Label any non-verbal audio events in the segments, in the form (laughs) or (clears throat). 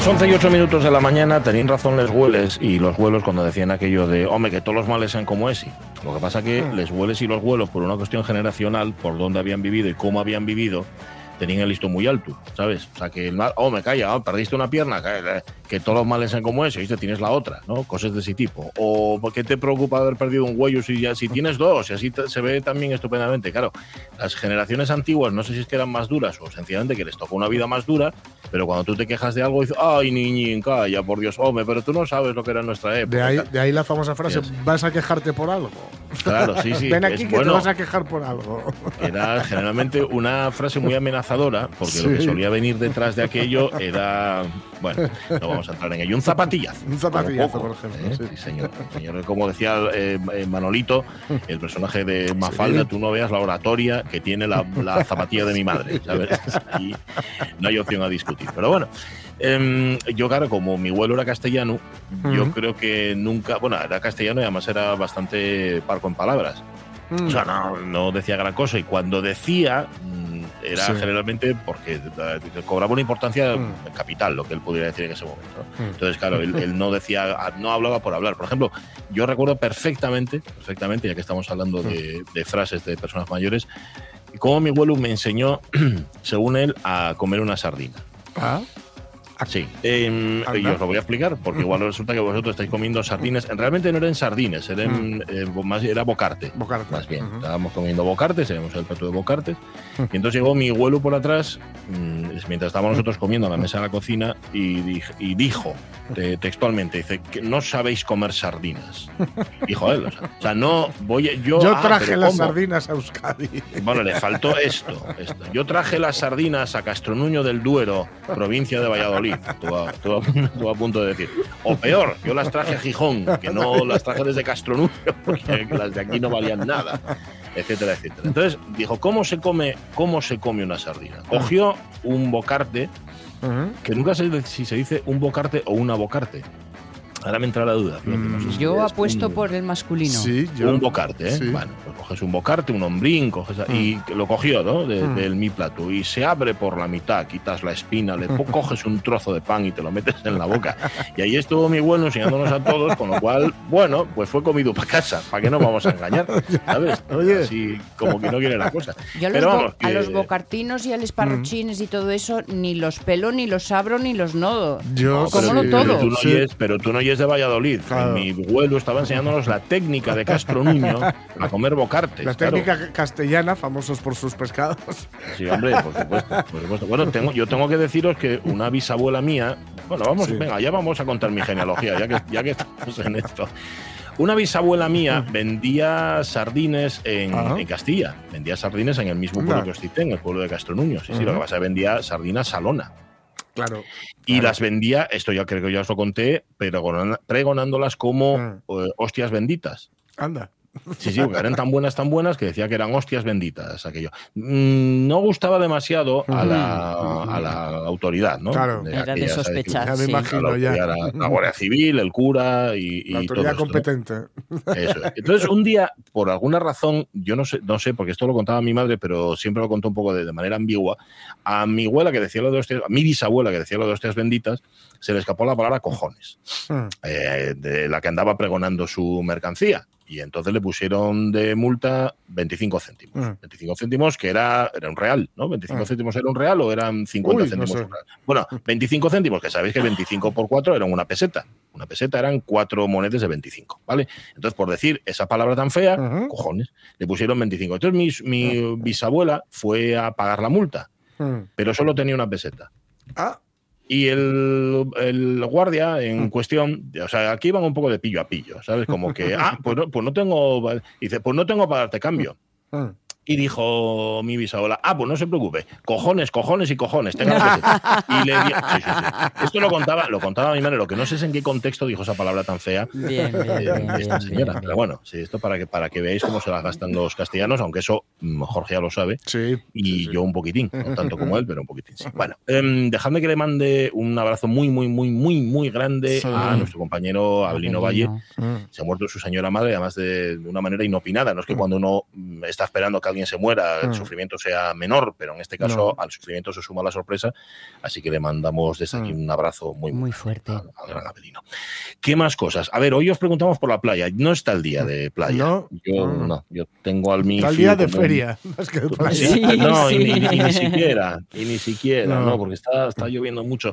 Las 11 y 8 minutos de la mañana tenían razón les hueles y los vuelos cuando decían aquello de, hombre, que todos los males sean como ese. Lo que pasa que les hueles y los vuelos, por una cuestión generacional, por dónde habían vivido y cómo habían vivido, tenían el listo muy alto, ¿sabes? O sea, que el mal, oh, me calla, oh, perdiste una pierna, que, que todos los males sean como ese, ¿viste? Tienes la otra, ¿no? Cosas de ese tipo. O ¿por qué te preocupa haber perdido un huello si, ya, si tienes dos? Y así te- se ve también estupendamente. Claro, las generaciones antiguas, no sé si es que eran más duras o sencillamente que les tocó una vida más dura, pero cuando tú te quejas de algo, dices, ay, niñín, calla, por Dios, hombre, pero tú no sabes lo que era nuestra época. De ahí, de ahí la famosa frase. ¿vas a quejarte por algo? Claro, sí, sí. Ven es que bueno. te vas a quejar por algo. Era generalmente una frase muy amenazadora, porque lo que solía venir detrás de aquello era, bueno, no vamos a entrar en ello, un zapatillazo. Un zapatillazo, por ejemplo, ¿eh? sí. Sí, señor. señor. Como decía eh, eh, Manolito, el personaje de Mafalda, tú no veas la oratoria que tiene la, la zapatilla de mi madre, ¿sabes? (laughs) Y no hay opción a discutir. Pero bueno, em, yo, claro, como mi vuelo era castellano, yo creo que nunca, bueno, era castellano y además era bastante parco en palabras. Mm. O sea, no, no decía gran cosa. Y cuando decía, mm, era Sí. generalmente porque eh, cobraba una importancia Mm. capital, lo que él pudiera decir en ese momento. ¿no? Mm. Entonces, claro, él, él no decía, ah, no hablaba por hablar. Por ejemplo, yo recuerdo perfectamente, perfectamente, ya que estamos hablando de, de frases de personas mayores, cómo mi abuelo me enseñó, (clears throat) según él, a comer una sardina. Ah, Sí, Anda. y os lo voy a explicar, porque igual resulta que vosotros estáis comiendo sardines. Realmente no eran sardines, eran, eh, más, era bocarte. bocarte. Más bien, Ujú. estábamos comiendo bocartes, teníamos el plato de bocartes, y entonces llegó mi abuelo por atrás, mm, mientras estábamos nosotros comiendo a la mesa de la cocina, y, y dijo te- textualmente, dice, que no sabéis comer sardinas. Dijo él, o sea, no voy, a- yo... Yo ah, traje las ¿cómo? sardinas a Euskadi. Bueno, le faltó esto, esto. Yo traje las sardinas a Castronuño del Duero, provincia de Valladolid. Tú a, tú a- tú a punto de decir. O peor, yo las traje a Gijón, que no las traje desde Castronuño, porque las de aquí no valían nada, etcétera, etcétera. Entonces dijo, ¿cómo se come, cómo se come una sardina? Cogió un bocarte, que nunca sé si se dice un bocarte o una bocarte. Ahora me entra la duda. no sé si Yo es apuesto un- por el masculino. Sí, yo. un bocarte, ¿eh? sí. Bueno, pues coges un bocarte, un hombrín, coges a- y lo cogió, ¿no? De- Mm. Del mi plato y se abre por la mitad, quitas la espina, le (laughs) coges un trozo de pan y te lo metes en la boca. Y ahí estuvo mi bueno enseñándonos a todos, con lo cual, bueno, pues fue comido para casa. ¿Para qué nos vamos a engañar? ¿Sabes? (laughs) Oye. Así como que no quiere la cosa. Yo a los, Pero bo- vamos, a que- los bocartinos y a los parrochines y todo eso, ni los pelo, ni los abro, ni los nodo. Yo ¿Cómo sí. no todo? Pero tú no, Sí. oyes, pero tú no oyes de Valladolid. Claro. Mi abuelo estaba enseñándonos la técnica de Castro Nuño a comer bocartes. La claro. técnica castellana, famosos por sus pescados. Sí, hombre, por supuesto, por supuesto. Bueno, tengo, yo tengo que deciros que una bisabuela mía, bueno, vamos, Sí. venga, ya vamos a contar mi genealogía, ya que, ya que estamos en esto. Una bisabuela mía vendía sardines en, en Castilla, vendía sardines en el mismo pueblo que os cité, en el pueblo de Castronuño. Sí, sí, lo Ujú. que pasa es que vendía sardinas salona. Claro. Y Claro. las vendía, esto ya creo que ya os lo conté, pregonan- pregonándolas como Mm. eh, hostias benditas. Anda. Sí, sí, porque eran tan buenas, tan buenas que decía que eran hostias benditas aquello. Mm, no gustaba demasiado a la, a la autoridad, ¿no? Claro. Era de sospechar. Ya me imagino. La, ya. la- la Guardia Civil, el cura y, y La todo autoridad esto, ¿no? competente. Eso. Entonces, un día, por alguna razón, yo no sé, no sé, porque esto lo contaba mi madre, pero siempre lo contó un poco de, de manera ambigua, a mi abuela que decía lo de hostias, a mi bisabuela que decía lo de hostias benditas, se le escapó la palabra cojones, Mm. eh, de la que andaba pregonando su mercancía. Y entonces le pusieron de multa 25 céntimos. Mm. 25 céntimos que era, era un real, ¿no? 25 Mm. céntimos era un real o eran 50 Uy, no céntimos sé. un real. Bueno, 25 céntimos, que sabéis que 25 por 4 eran una peseta. Una peseta eran cuatro monedas de 25, ¿vale? Entonces, por decir esa palabra tan fea, cojones, le pusieron 25. Entonces, mi, mi bisabuela fue a pagar la multa, Mm. pero solo tenía una peseta. Ah, Y el, el guardia Mm. en cuestión, o sea, aquí iban un poco de pillo a pillo, ¿sabes? Como que, ah, pues no, pues no tengo, dice, pues no tengo para darte cambio. Mm. Y dijo mi bisabuela, ah, pues no se preocupe, cojones, cojones y cojones, tenga que sea". Y le di- sí, sí, sí. Esto lo contaba, lo contaba mi madre, lo que no sé es en qué contexto dijo esa palabra tan fea Bien, bien, eh, bien, esta señora. bien, Pero bueno, sí, esto para que, para que veáis cómo se la gastan los castellanos, aunque eso mm, Jorge ya lo sabe. Sí. Y sí, sí. yo un poquitín, no (laughs) tanto como él, pero un poquitín sí. Bueno, em, dejadme que le mande un abrazo muy, muy, muy, muy, muy grande Sí. a nuestro compañero Abelino Valle. Mm. Se ha muerto su señora madre, además de, de una manera inopinada. No es que cuando uno mm, está esperando que alguien se muera, el Mm. sufrimiento sea menor, pero en este caso No. al sufrimiento se suma la sorpresa. Así que le mandamos desde aquí Mm. un abrazo muy, Muy fuerte. al, al gran Abelino. ¿Qué más cosas? A ver, hoy os preguntamos por la playa. No está el día de playa. No. Yo No. no. Yo tengo al mi Tal fío día de un- feria. (laughs) más que de playa. Sí, Sí, no, y ni, (laughs) siquiera, y ni siquiera, No. no, porque está, está lloviendo mucho.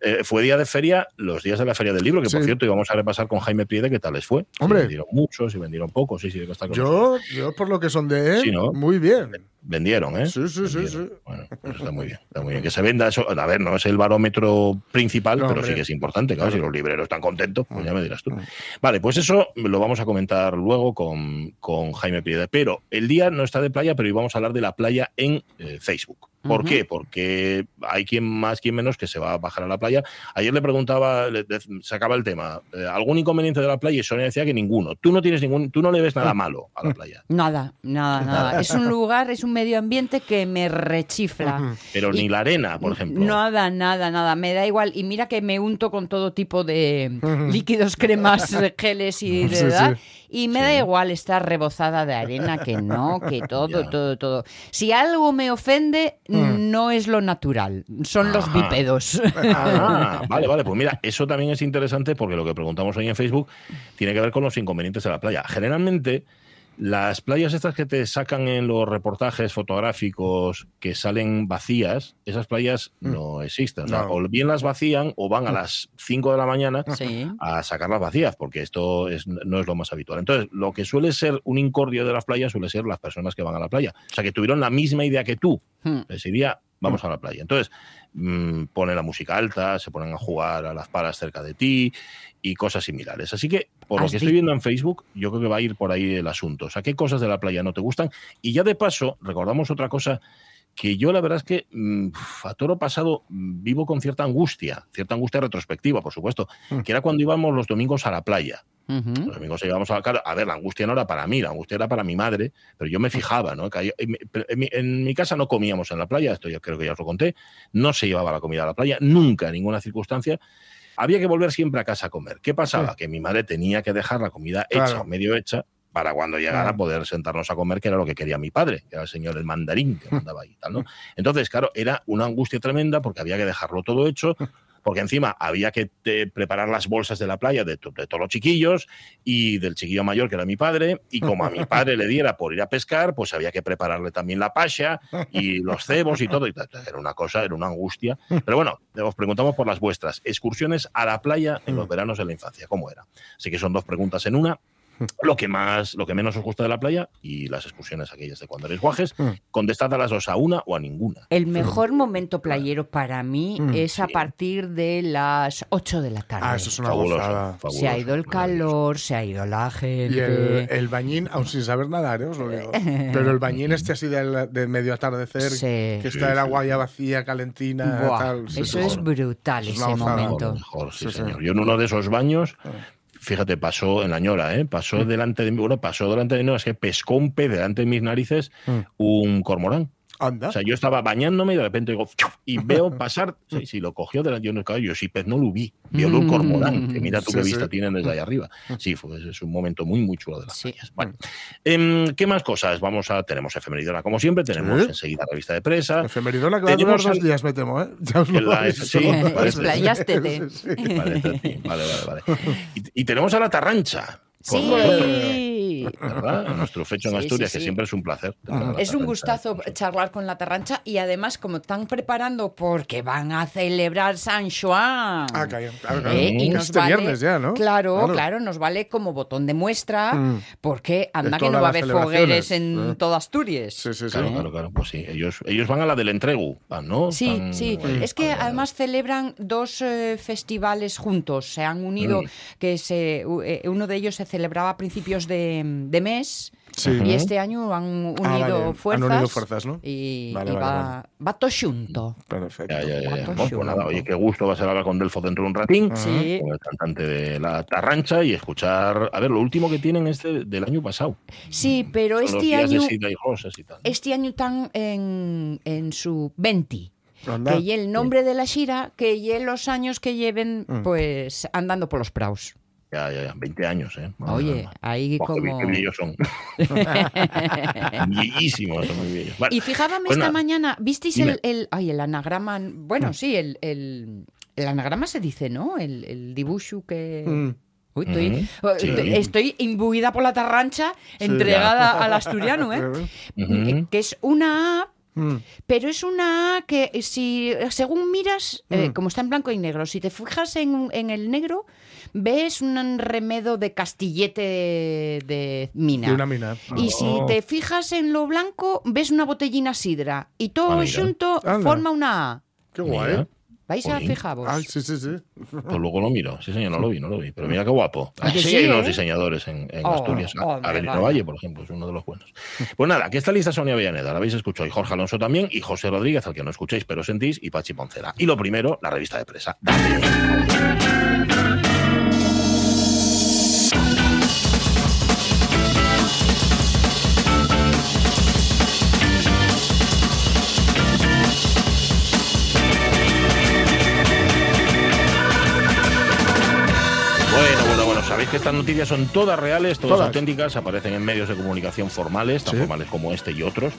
Eh, fue día de feria, los días de la feria del libro, que por cierto íbamos a repasar con Jaime Priede qué tal les fue. Si Hombre. vendieron muchos, si vendieron pocos, sí, sí, que está con. Yo, yo, por lo que son de él, Sí, ¿no? muy bien. Vendieron, ¿eh? Sí, sí, sí, Vendieron. sí. Bueno, pues está muy bien, está muy bien. Que se venda eso, a ver, no es el barómetro principal, No, pero hombre. sí que es importante, claro, Claro. si los libreros están contentos, pues ya me dirás tú. Mm. Vale, pues eso lo vamos a comentar luego con, con Jaime Priede. Pero el día no está de playa, pero hoy vamos a hablar de la playa en eh, Facebook. ¿Por qué? Porque hay quien más, quien menos que se va a bajar a la playa. Ayer le preguntaba, le de- sacaba el tema, eh, ¿algún inconveniente de la playa? Y Sonia decía que ninguno. Tú no tienes ningún, tú no le ves nada malo a la playa. (laughs) Nada, nada, nada. Es un lugar, es un medio ambiente que me rechifla. Pero Y- ni la arena, por ejemplo. Nada, nada, nada. Me da igual. Y mira que me unto con todo tipo de líquidos, cremas, (laughs) geles y de Sí, verdad. sí. Y me Sí. da igual estar rebozada de arena, que no, que (laughs) todo, todo, todo. Si algo me ofende, Mm. no es lo natural, son los bípedos. Ah, vale, vale. Pues mira, (laughs) eso también es interesante porque lo que preguntamos hoy en Facebook tiene que ver con los inconvenientes de la playa. Generalmente, las playas estas que te sacan en los reportajes fotográficos que salen vacías, esas playas Mm. no existen. O, sea, No. o bien las vacían o van a las 5 de la mañana Sí. a sacarlas vacías, porque esto es, no es lo más habitual. Entonces, lo que suele ser un incordio de las playas suele ser las personas que van a la playa. O sea, que tuvieron la misma idea que tú, ese día vamos a la playa. Entonces, mm, ponen la música alta, se ponen a jugar a las palas cerca de ti y cosas similares. Así que, por lo que estoy viendo en Facebook, yo creo que va a ir por ahí el asunto. O sea, ¿qué cosas de la playa no te gustan? Y ya de paso, recordamos otra cosa que yo la verdad es que mm, a toro pasado mm, vivo con cierta angustia, cierta angustia retrospectiva, por supuesto, Mm. que era cuando íbamos los domingos a la playa. Los amigos íbamos a claro, a ver, la angustia no era para mí, la angustia era para mi madre, pero yo me fijaba, ¿no? Que hay- en, mi, pero en mi- en mi casa no comíamos en la playa, esto yo creo que ya os lo conté, no se llevaba la comida a la playa, nunca, en ninguna circunstancia. Había que volver siempre a casa a comer. ¿Qué pasaba? Sí. Que mi madre tenía que dejar la comida hecha Claro. o medio hecha para cuando llegara Claro. poder sentarnos a comer, que era lo que quería mi padre, que era el señor el mandarín que (laughs) mandaba ahí. Tal, ¿no? Entonces, claro, era una angustia tremenda porque había que dejarlo todo hecho, (laughs) porque encima había que eh, preparar las bolsas de la playa de, to- de todos los chiquillos y del chiquillo mayor, que era mi padre, y como a mi padre le diera por ir a pescar, pues había que prepararle también la pasha y los cebos y todo. y era una cosa, era una angustia. Pero bueno, os preguntamos por las vuestras. Excursiones a la playa en los veranos de la infancia, ¿cómo era? Así que son dos preguntas en una. Lo que más, lo que menos os gusta de la playa y las excursiones aquellas de cuando eres guajes, Mm. contestad a las dos, a una o a ninguna. El mejor momento playero para mí Mm, es a partir de las 8 de la tarde. Ah, eso es una Fabuloso, gozada. fabuloso, se ha ido el calor, se ha ido la gente. Y el, el bañín, aún sin saber nadar, ¿eh? os lo digo. (laughs) Pero el bañín este así de, de medio atardecer, Sí. que está Sí, el agua ya vacía, calentina, Buah, tal. eso es brutal, Es ese momento. Mejor, sí, Sí, sí. señor. Yo en uno de esos baños, fíjate, pasó en la ñora, ¿eh? pasó delante de mí, bueno, pasó delante de mí, no, es que pescó un pez delante de mis narices Mm. un cormorán. Anda. O sea, yo estaba bañándome y de repente digo, y veo pasar, sí, sí, lo cogió delante yo no, claro, yo sí pez no lo vi, vi un Mm. cormorán, que mira tú Sí, qué sí. vista tienen desde ahí arriba. Sí, fue, es un momento muy, muy chulo de las Sí. playas. Bueno, em, ¿qué más cosas? Vamos a, tenemos efemeridona como siempre, tenemos Sí. enseguida revista de presa, Efemeridona que va a durar Tenemos dos el- días, me temo, ¿eh? (laughs) Ya os lo la- (laughs) sí. Vale, vale, vale, vale. (laughs) Y, y tenemos a la Tarrancha. Sí. ¿verdad? Nuestro fecho en Sí, Asturias, sí, que siempre es un placer. Es un gustazo charlar con la Tarrancha y además como están preparando porque van a celebrar San Juan. Ah, claro, claro, claro. Eh, y Es nos este vale, viernes ya, ¿no? Claro, claro, nos vale como botón de muestra Mm. porque anda que no va a haber fogueres en Mm. toda Asturias. Sí, sí, sí. Claro, claro, claro. Pues sí, ellos, ellos van a la del entregu, ¿no? Sí, Van sí. ahí. Es que además celebran dos eh, festivales juntos. Se han unido, Mm. que se, eh, uno de ellos se celebraba a principios de, de mes. Sí. Y este año han unido Ah, vale. Han fuerzas. unido fuerzas, ¿no? Y, Vale, y vale, va, va todo xunto. Perfecto. Ya, ya, ya, Bueno, pues nada, oye, qué gusto va a ser hablar con Delfo dentro de un ratín. Sí. Con el cantante de la Tarrancha y escuchar, a ver, lo último que tienen este del año pasado. Sí, pero Son este año, y y tal. este año están en, en su 20. Anda. Que y el nombre de la Shira, que y los años que lleven, Mm. pues, andando por los praus. Ya, ya, ya, 20 años, ¿eh? Madre Oye, ahí como... Qué viejos son. (laughs) Bellísimos, son muy bellos. Vale, Y fijábame pues esta nada. mañana, ¿visteis el, el- Ay, el anagrama... Bueno, sí, el, el, el anagrama se dice, ¿no? El, el dibujo que... Mm. Uy, estoy, eh, Sí. estoy imbuida por la tarrancha, entregada al asturiano, ¿eh? (laughs) Que es una A Mm. Pero es una A que si según miras, eh, Mm. como está en blanco y negro, si te fijas en, en el negro, ves un remedo de castillete de, de mina. De una mina. Y si Oh. te fijas en lo blanco, ves una botellina sidra. Y todo Ah, junto Anda. forma una A. Qué Mira, guay. ¿Vais a fijaros? Ay, sí, sí, sí. Pues luego lo miro. Sí, señor, no lo vi, no lo vi. Pero mira qué guapo. ¿A que Así sí, hay los eh? diseñadores en, en Oh, Asturias. A- hombre, Avelino vaya. Valle, por ejemplo, es uno de los buenos. Pues nada, aquí está lista Sonia Villaneda, la habéis escuchado. Y Jorge Alonso también. Y José Rodríguez, al que no escucháis, pero sentís. Y Pachi Poncela. Y lo primero, la revista de presa. Dale. Sabéis que estas noticias son todas reales, todas, Todas. auténticas, aparecen en medios de comunicación formales, tan Sí. formales como este y otros,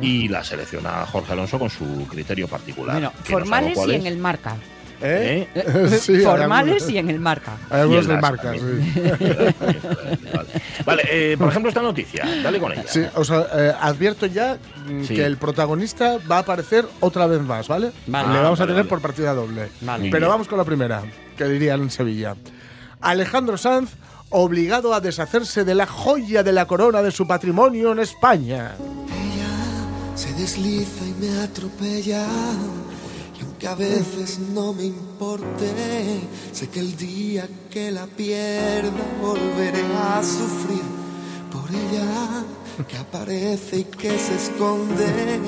y las selecciona Jorge Alonso con su criterio particular. Bueno, que no sabemos formales cuál y en el marca. ¿Eh? ¿Eh? (laughs) Sí, formales y en el marca. Hay algunos del marca, también. sí. (laughs) vale, Vale, eh, por ejemplo, esta noticia, dale con ella. Sí, o sea, eh, advierto ya mm, Sí. que el protagonista va a aparecer otra vez más, ¿vale? Vale. Le Ah, vamos a tener vale. por partida doble. Vale. Pero vamos con la primera, que dirían en Sevilla. Alejandro Sanz obligado a deshacerse de la joya de la corona de su patrimonio en España. Ella se desliza y me atropella. Y aunque a veces no me importe, sé que el día que la pierda volveré a sufrir por ella que aparece y que se esconde,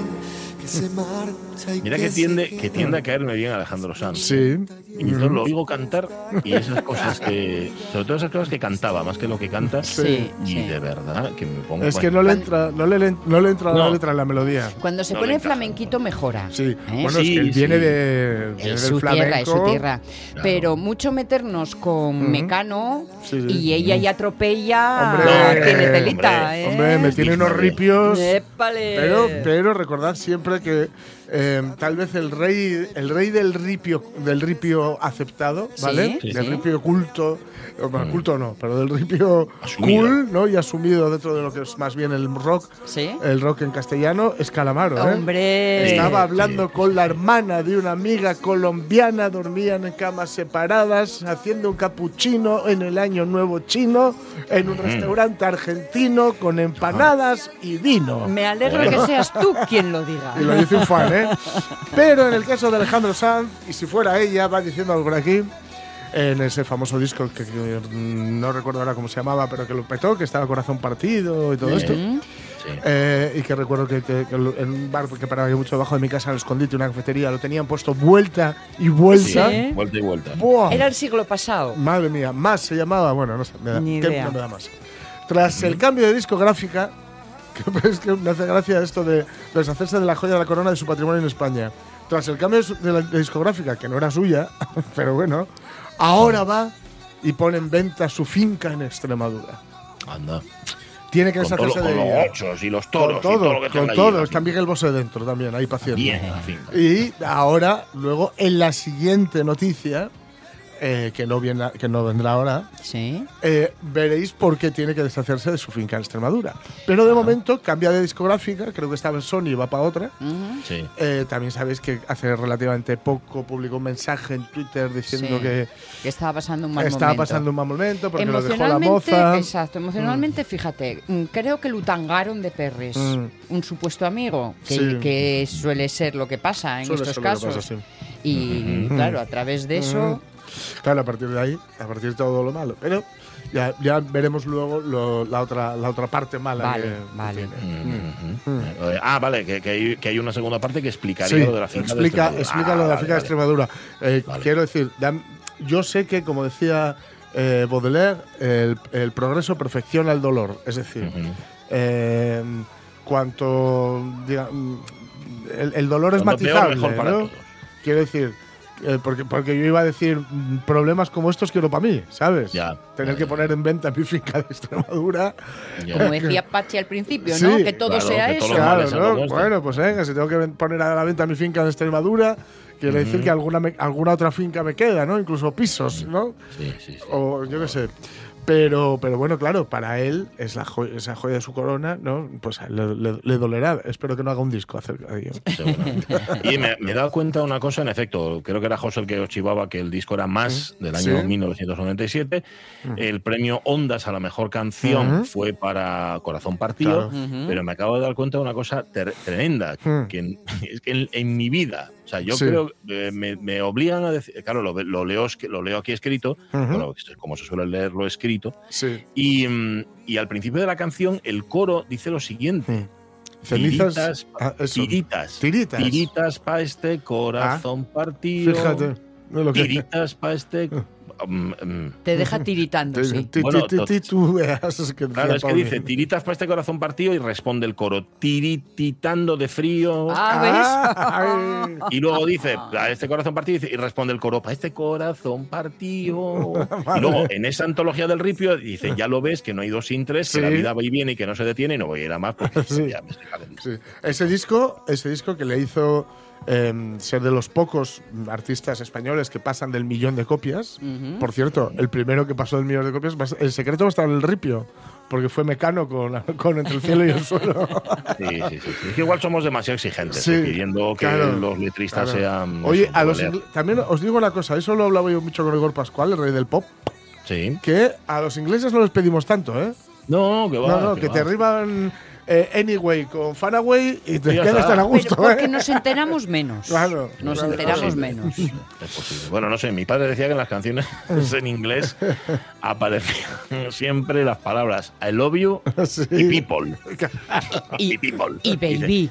Mira que tiende, que tiende a caerme bien Alejandro Sanz. Sí. Y yo lo oigo cantar y esas cosas que. Sobre todo esas cosas que cantaba, más que lo que canta. Sí, Y sí. de verdad que me pongo. Es que no le entra, no le, no le entra la No. letra en la melodía. Cuando se No pone flamenquito mejora. Sí, ¿eh? bueno, Sí, es que él sí. viene, de, viene Es su flamenco. tierra, es su tierra. Claro. Pero mucho meternos con Mecano Sí, sí. y ella ya atropella, Hombre, tiene telita, hombre, ¿eh? Hombre, me tiene unos ripios. Épale. Pero, pero recordad siempre que eh, tal vez el rey, el rey del ripio, del ripio aceptado, ¿vale? Sí, Sí, del sí. ripio culto, o, bueno, culto no, pero del ripio Asumido. cool, ¿no? Y asumido dentro de lo que es más bien el rock, Sí. el rock en castellano, es Calamaro, ¿eh? Hombre. Estaba hablando con la hermana de una amiga colombiana, dormían en camas separadas, haciendo un capuchino en el año nuevo chino, en un restaurante argentino con empanadas y vino. Me alegro que seas tú quien lo diga. Y lo dice un fan, ¿eh? Pero en el caso de Alejandro Sanz, y si fuera ella, va diciendo algo por aquí, en ese famoso disco que, que no recuerdo ahora cómo se llamaba, pero que lo petó, que estaba Corazón Partido y todo esto. Sí. Eh, y que recuerdo que, que- que en un bar que paraba yo mucho debajo de mi casa, en el escondite, una cafetería, lo tenían puesto vuelta y vuelta. Sí. Vuelta y vuelta. ¡Buah! Era el siglo pasado. Madre mía, más se llamaba, bueno, no sé, me da, Ni ¿qué- idea. no me da más. Tras el cambio de discográfica, que (laughs) es que me hace gracia esto de deshacerse de la joya de la corona de su patrimonio en España. Tras el cambio de, la discográfica, que no era suya, (laughs) pero bueno, ahora va y pone en venta su finca en Extremadura. Anda. Tiene que Con, todo- deshacerse con de los ella. ochos y los Con toros y todo todo, lo que con todo. Está Miguel Bosé dentro también, ahí paciente. Bien, en fin. Y ahora, luego, en la siguiente noticia, eh, que, no viene, que no vendrá ahora, Sí. eh, veréis por qué tiene que deshacerse de su finca en Extremadura. Pero de momento cambia de discográfica, creo que estaba en Sony y va para otra. Sí. Eh, también sabéis que hace relativamente poco publicó un mensaje en Twitter diciendo Sí. que Que estaba pasando un mal estaba momento. pasando un mal momento porque lo dejó la moza. exacto, emocionalmente, fíjate, mm, creo que lo tangaron de perres. Mm. Un supuesto amigo, que, Sí. que suele ser lo que pasa en Suele estos casos. pasa, sí. Y claro, a través de eso, Claro, a partir de ahí, a partir de todo lo malo. Pero ya, ya veremos luego lo- la, otra, la otra parte mala. Vale, que- vale. Ujú. Eh, Ah, vale, que, que hay, que hay una segunda parte que explicaría Sí, lo de la finca explica, de Extremadura. explica Ah, lo de la vale, finca de vale. Extremadura. Eh, Vale. Quiero decir, yo sé que, como decía eh, Baudelaire, el, el progreso perfecciona el dolor. Es decir, Ujú. eh, cuanto diga, mm, el, el dolor es Cuanto peor, matizable, mejor para ¿no? todos. Quiero decir, eh, porque, porque yo iba a decir mm, problemas como estos quiero para mí, ¿sabes? Ya, Tener ya, que ya. poner en venta mi finca de Extremadura. Ya. Como (laughs) decía Pachi al principio, Sí, ¿no? Que todo claro, sea que eso. Claro, ¿no? Bueno, pues venga, si tengo que poner a la venta mi finca de Extremadura, quiere decir que alguna, me- alguna otra finca me queda, ¿no? Incluso pisos, ¿no? Sí, sí, sí. O yo qué sé. Pero, pero bueno, claro, para él es la jo- esa joya de su corona, ¿no? Pues le, le- le dolerá. Espero que no haga un disco acerca de ello. Seguramente. (laughs) Y me, me he dado cuenta de una cosa, en efecto, creo que era José el que os chivaba que el disco era más del año Sí. 1997. El premio Ondas a la mejor canción Ujú. fue para Corazón Partido, Claro. Pero me acabo de dar cuenta de una cosa tremenda, Mm. que en, (laughs) es que en, en mi vida, o sea, yo Sí. creo, eh, me, me obligan a decir, claro, lo, lo leo, lo leo aquí escrito, bueno, como se suele leerlo escrito, Sí. y, mm, y al principio de la canción el coro dice lo siguiente. Mm. Cenizas. Tiritas, ah. Tiritas. Tiritas. Tiritas pa' este corazón partido. Fíjate. no lo que- Tiritas pa' este. (laughs) Mm, mm. Te deja tiritando, (laughs) Ti- sí. Bueno, (laughs) Claro, es que dice tiritas pa' este corazón partido y responde el coro tirititando de frío. Ah, ¿ves? Ah, (laughs) Y luego dice, a este corazón partido, y responde el coro, para este corazón partido. Y luego, en esa antología del ripio, dice, ya lo ves, que no hay dos sin tres, Sí. que la vida va y viene y que no se detiene, y no voy a ir a más porque Sí. ya me. Sí. Ese disco, ese disco que le hizo em, ser de los pocos artistas españoles que pasan del millón de copias. Por cierto, el primero que pasó del millón de copias, el secreto va a estar en el ripio, porque fue mecano con, (laughs) con Entre el cielo y el suelo. Sí, sí, sí, sí. (laughs) Es que igual somos demasiado exigentes, Sí, eh, pidiendo que claro, los letristas Claro. sean. Oye, eso, a los también os digo una cosa, eso lo hablaba yo mucho con Igor Pascual, el rey del pop, Sí. que a los ingleses no les pedimos tanto, ¿eh? No, que va. no, no, que te arriban eh, Anyway con Fanaway y te quedas está. tan a Pero gusto, porque ¿eh? nos enteramos menos. Claro, Nos claro, enteramos claro. menos. Es posible. Bueno, no sé, mi padre decía que en las canciones (laughs) en inglés aparecían siempre las palabras I love you (laughs) Sí. y people. Y, Y people. y Dice, baby.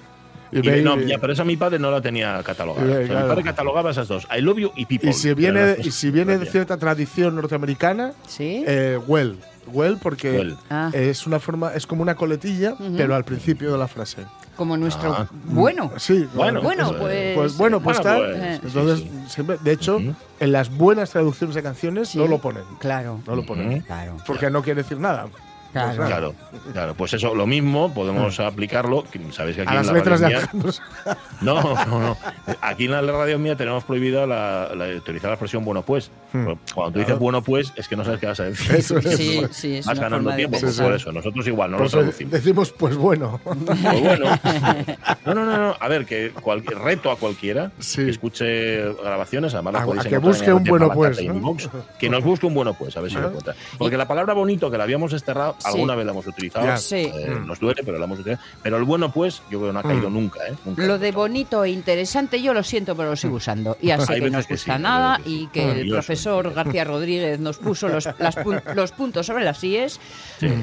Y y no, ya, pero eso mi padre no la tenía catalogada. Y ve, O sea, claro. Mi padre catalogaba esas dos, I love you y people. Y si Pero viene, y si viene de cierta tradición norteamericana, ¿Sí? eh, well. Well porque Well. Ah. es una forma, es como una coletilla, pero al principio de la frase. Como nuestro. Ah. Bueno. Sí, Bueno, Bueno, pues, pues. Pues bueno, pues Bueno, tal. pues, sí, Entonces, sí. siempre- de hecho, en las buenas traducciones de canciones Sí. no lo ponen. Claro. No lo ponen. Claro. Porque no quiere decir nada. Claro. Pues. Claro, claro, pues eso, lo mismo podemos aplicarlo. Sabéis que aquí A en las la letras de radio mía-. (laughs) No, no, no. Aquí en la radio mía tenemos prohibida la, la- utilizar la expresión bueno pues. Cuando tú dices bueno pues es que no sabes qué vas a decir. Hmm. Eso es. Sí, sí, es Vas ganando tiempo, pues por eso. Nosotros igual, no Por lo traducimos. decimos, pues bueno. Pues bueno. (laughs) No, no, no, no. A ver, que cualquier reto a cualquiera Sí. que escuche grabaciones, además las A- podéis a que busque un bueno pues, y ¿no? Inbox. Que nos busque un bueno pues, a ver si lo encuentra. Porque la palabra bonito que la habíamos desterrado, Sí. alguna vez la hemos utilizado. Sí. eh, Nos duele, pero la hemos utilizado. Pero el bueno pues, yo creo que no ha caído Mm. nunca, ¿eh? Nunca. Lo de bonito e interesante, yo lo siento, pero lo sigo usando. Y así que no os gusta sí, nada sí. y que el profesor García Rodríguez nos puso los, las pun- (laughs) los puntos sobre las IES,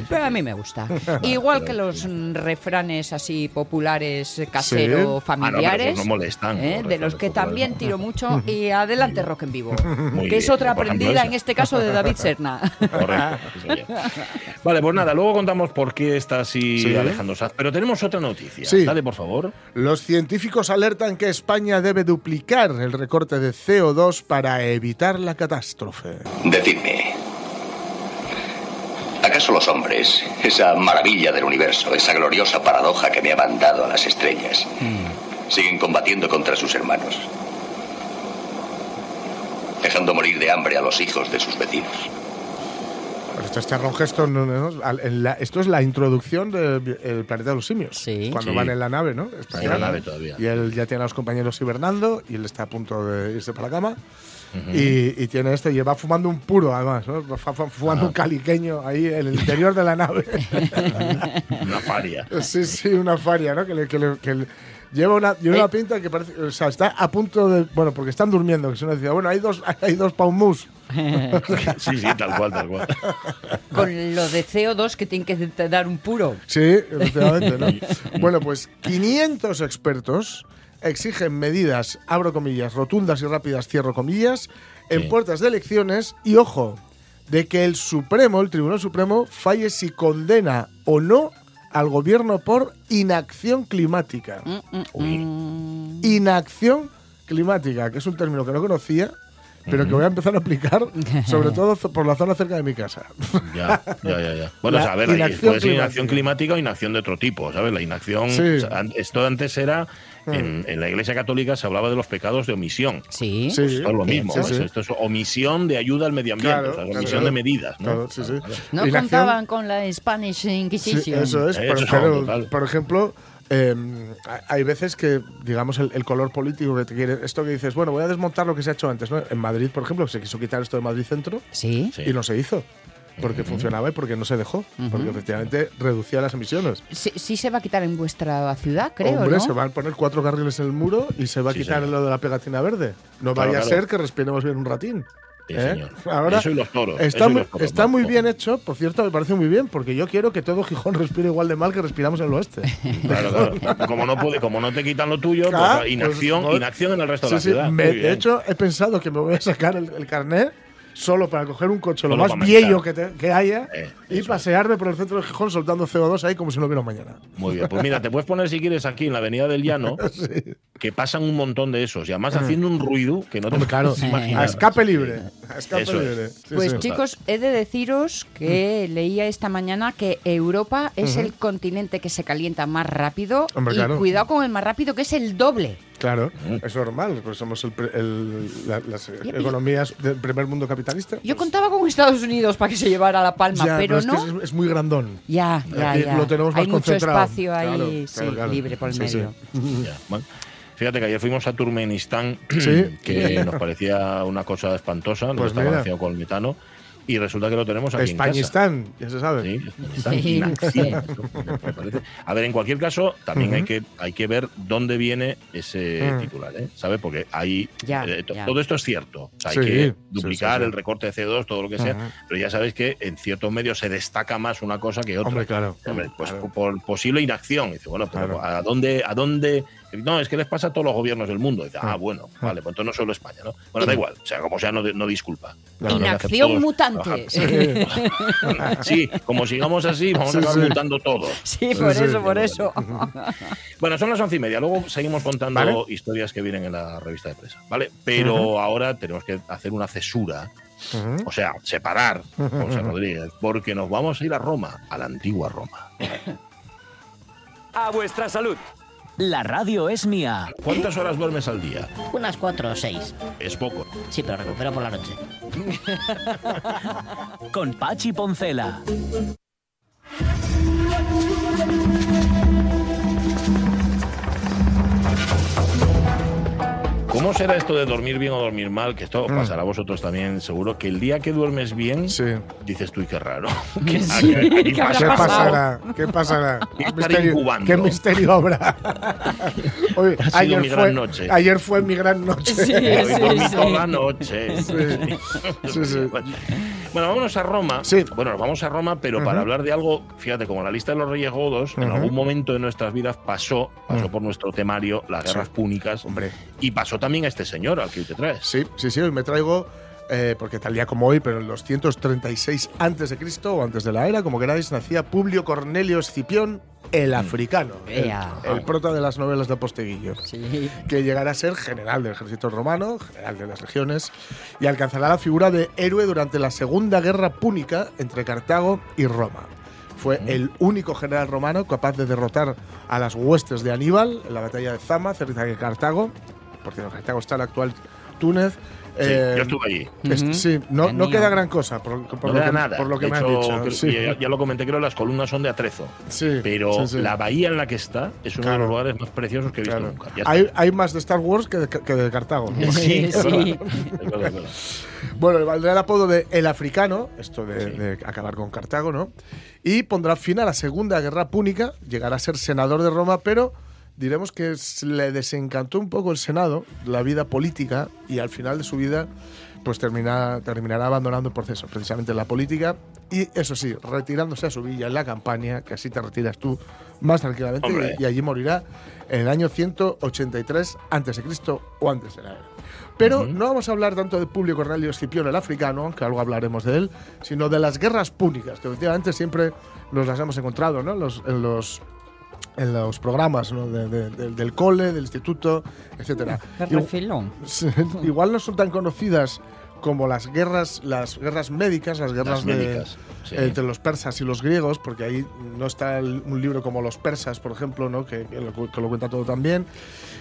pero a mí me gusta. (laughs) Igual que los mm, refranes así populares, casero, Sí. familiares. Ah, no, no molestan, ¿eh? los de los que también tiro mucho. Y adelante, rock en vivo. Muy que es bien, otra por ejemplo, aprendida en este caso de David Serna. (laughs) Correcto. sí, señor. vale, pues nada, luego contamos por qué está así Sí. Alejandro Sanz. Pero tenemos otra noticia. Sí. Dale, por favor. Los científicos alertan que España debe duplicar el recorte de CO2 para evitar la catástrofe. Decidme, ¿acaso los hombres, esa maravilla del universo, esa gloriosa paradoja que me ha mandado a las estrellas, siguen combatiendo contra sus hermanos? Dejando morir de hambre a los hijos de sus vecinos. Esto, este Ron Heston, ¿no? ¿no? Al- en la- esto es la introducción del planeta de los simios. Sí. Cuando Sí. van en la nave, ¿no? en la nave todavía. Y él ya tiene a los compañeros hibernando y él está a punto de irse para la cama. y, y tiene esto, y va fumando un puro además, ¿no? Va fumando un caliqueño ahí en el interior de la nave. (laughs) Una faria. sí, sí, una faria, ¿no? Que, le- que le- que le- lleva una, lleva una pinta que parece, o sea, está a punto de, bueno, porque están durmiendo, que si uno decía, bueno, hay dos, hay dos paumus. (laughs) Sí, sí, tal cual, tal cual. Con lo de CO2 que tienen que dar un puro. Sí, efectivamente, ¿no? bueno, pues 500 expertos exigen medidas, abro comillas, rotundas y rápidas, cierro comillas, en Sí. puertas de elecciones y, ojo, de que el Supremo, el Tribunal Supremo, falle si condena o no al gobierno por inacción climática. Mm, Inacción climática, que es un término que no conocía, pero que voy a empezar a aplicar, sobre (laughs) todo por la zona cerca de mi casa. Ya, ya, ya. ya. Bueno, o sea, a ver, puede ser inacción climática. o inacción de otro tipo, ¿sabes? La inacción. Sí. o sea, an- esto antes era. En, en la Iglesia Católica se hablaba de los pecados de omisión. Sí. Sí, Esto es lo mismo. sí, pues sí. Esto es omisión de ayuda al medio ambiente, Claro, o sea, claro, omisión claro. de medidas. ¿no? Claro, sí, sí. No Inacción- contaban con la Spanish Sí, Inquisition. eso es. Eso, Por, pero, total. por ejemplo, eh, hay veces que, digamos, el, el color político que te quiere. Esto que dices, bueno, voy a desmontar lo que se ha hecho antes. ¿no? En Madrid, por ejemplo, se quiso quitar esto de Madrid Centro. Sí. y no se hizo. Porque funcionaba y porque no se dejó. Porque efectivamente reducía las emisiones. Sí, sí se va a quitar en vuestra ciudad, creo, Hombre, ¿no? se van a poner cuatro carriles en el muro y se va a Sí, quitar señor. lo de la pegatina verde. No Claro, vaya a claro. ser que respiremos bien un ratín. Sí, ¿eh? señor. Ahora, Eso y los toros. Está, muy, los toros, está muy bien hecho, por cierto, me parece muy bien, porque yo quiero que todo Gijón (laughs) respire igual de mal que respiramos en el oeste. (laughs) Claro, claro. Como no, puede, como no te quitan lo tuyo, pues, inacción, pues, inacción en el resto Sí, de la sí, ciudad. me- de hecho, he pensado que me voy a sacar el, el carnet solo para coger un coche lo más viejo que, te- que haya Eh, y eso pasearme por el centro de Gijón soltando CO2 ahí como si no hubiera mañana. Muy bien, pues mira, te puedes poner si quieres aquí en la Avenida del Llano, (laughs) que pasan un montón de esos, y además haciendo un ruido que no te claro, puedes imaginar. a escape libre. A escape Eso es. libre. Sí, Pues sí. chicos, he de deciros que Mm. leía esta mañana que Europa es el continente que se calienta más rápido Hombre, y claro. cuidado con el más rápido que es el doble. Claro, es normal, pues somos el pre- el- la- las economías del primer mundo capitalista. Yo Pues, contaba con Estados Unidos para que se llevara la palma, ya, pero es que no. es, es muy grandón. Ya, ya, Aquí ya. lo tenemos Hay más mucho concentrado. espacio ahí, Claro, sí, claro, claro. libre por el Sí, sí. medio. (laughs) Ya, bueno. Fíjate que ayer fuimos a Turkmenistán, Sí. que (laughs) nos parecía una cosa espantosa, nos Pues estaba con el metano, y resulta que lo tenemos aquí en casa. Españistán, ya se sabe. Sí, Españistán, Sí. A ver, en cualquier caso, también hay, que, hay que ver dónde viene ese Mm. titular, ¿eh? ¿Sabe? Porque hay. Ya, eh, ya. Todo esto es cierto. O sea, hay Sí, que duplicar sí, sí. el recorte de CO2, todo lo que sea. Pero ya sabéis que en ciertos medios se destaca más una cosa que otra. Hombre, claro. Hombre, pues Claro. por posible inacción. Dice, bueno, pero Claro. ¿a dónde, ¿a dónde? No, es que les pasa a todos los gobiernos del mundo. Dice, ah, bueno, vale, pues entonces no solo España, ¿no? Bueno, da igual, o sea, como sea, no, no disculpa. Inacción mutante. trabajar. (laughs) Sí, como sigamos así, vamos a acabar sí. mutando todos. Sí, por Sí, eso, sí. por eso. (laughs) Bueno, son las once y media. Luego seguimos contando Vale. historias que vienen en la revista de prensa, ¿vale? Pero ahora tenemos que hacer una cesura, o sea, separar, José Rodríguez, porque nos vamos a ir a Roma, a la antigua Roma. A vuestra salud. La radio es mía. ¿Cuántas horas duermes al día? Unas cuatro o seis. Es poco. Sí, pero recupero por la noche. Con Pachi Poncela. ¿Cómo será esto de dormir bien o dormir mal? Que esto os pasará a vosotros también, seguro. Que el día que duermes bien, Mm. Sí. dices tú, y qué raro. Que (laughs) Sí, (laughs) ¿qué ¿Qué algo. pasará? ¿Qué pasará? (laughs) ¿Qué misterio. ¿Qué misterio habrá? Hoy, Ha sido ayer, mi fue, gran noche. ayer fue mi gran noche. Sí, Hoy sí, dormí sí. toda la noche. Sí, sí. Bueno, vámonos a Roma. Sí. Bueno, nos vamos a Roma, pero para hablar de algo, fíjate, como la lista de los Reyes Godos, en algún momento de nuestras vidas pasó, pasó por nuestro temario las guerras púnicas. Hombre. Y pasó también a este señor al que hoy te traes. Sí, sí, sí, hoy me traigo, eh, porque tal día como hoy, pero en los 236 antes de Cristo o antes de la era, como queráis, nacía Publio Cornelio Escipión, el africano, el, el prota de las novelas de Posteguillo, Sí. que llegará a ser general del ejército romano, general de las legiones, y alcanzará la figura de héroe durante la Segunda Guerra Púnica entre Cartago y Roma. Fue el único general romano capaz de derrotar a las huestes de Aníbal en la batalla de Zama, cerca de Cartago. Por cierto, Cartago está la actual Túnez. Sí, Eh, yo estuve allí. es-. Sí, no, no queda gran cosa, por, por No lo, que, nada. por lo que De me han hecho, dicho. creo- Sí, ya, ya lo comenté, creo que las columnas son de atrezo. sí, Pero sí, sí. la bahía en la que está es uno Claro. de los lugares más preciosos que he visto Claro. nunca. Hay, hay más de Star Wars que de, que de Cartago. (laughs) Sí, sí. Bueno, le valdrá el apodo de El Africano, esto de, de acabar con Cartago, ¿no? Y pondrá fin a la Segunda Guerra Púnica, llegará a ser senador de Roma, pero diremos que le desencantó un poco el Senado, la vida política, y al final de su vida pues termina, terminará abandonando el proceso, precisamente la política, y eso sí, retirándose a su villa en la campaña, que así te retiras tú más tranquilamente, y, y allí morirá en el año 183 a.C. o antes de la era. Pero no vamos a hablar tanto de Publio Cornelio Escipión el africano, aunque algo hablaremos de él, sino de las guerras púnicas, que efectivamente siempre nos las hemos encontrado ¿no? Los- en, los, en los programas ¿no? de- de- del- del cole, del instituto, refilón. Sí, (laughs) Igual no son tan conocidas como las guerras, las guerras médicas, las guerras Las de- médicas, sí. entre los persas y los griegos, porque ahí no está el- un libro como los persas, por ejemplo, ¿no? que, que lo, que lo cuenta todo también,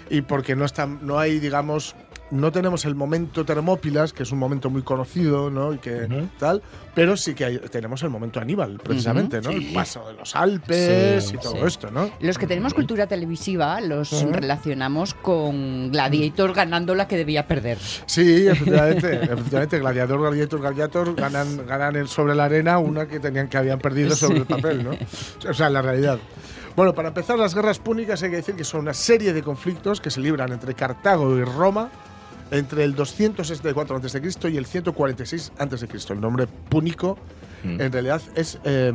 y porque no está, no hay, digamos, no tenemos el momento Termópilas, que es un momento muy conocido, ¿no? Y que tal, pero sí que hay- tenemos el momento Aníbal, precisamente, ¿no? Sí. El paso de los Alpes Sí, y todo sí. esto, ¿no? Los que tenemos cultura televisiva los relacionamos con Gladiator ganando la que debía perder. Sí, efectivamente, (laughs) efectivamente, Gladiador, Gladiator, Gladiator ganan, ganan el- sobre la arena una que tenían que habían perdido sobre el papel, ¿no? O sea, en la realidad. Bueno, para empezar, las guerras púnicas hay que decir que son una serie de conflictos que se libran entre Cartago y Roma entre el 264 a.C. y el 146 a.C. El nombre púnico en realidad es eh,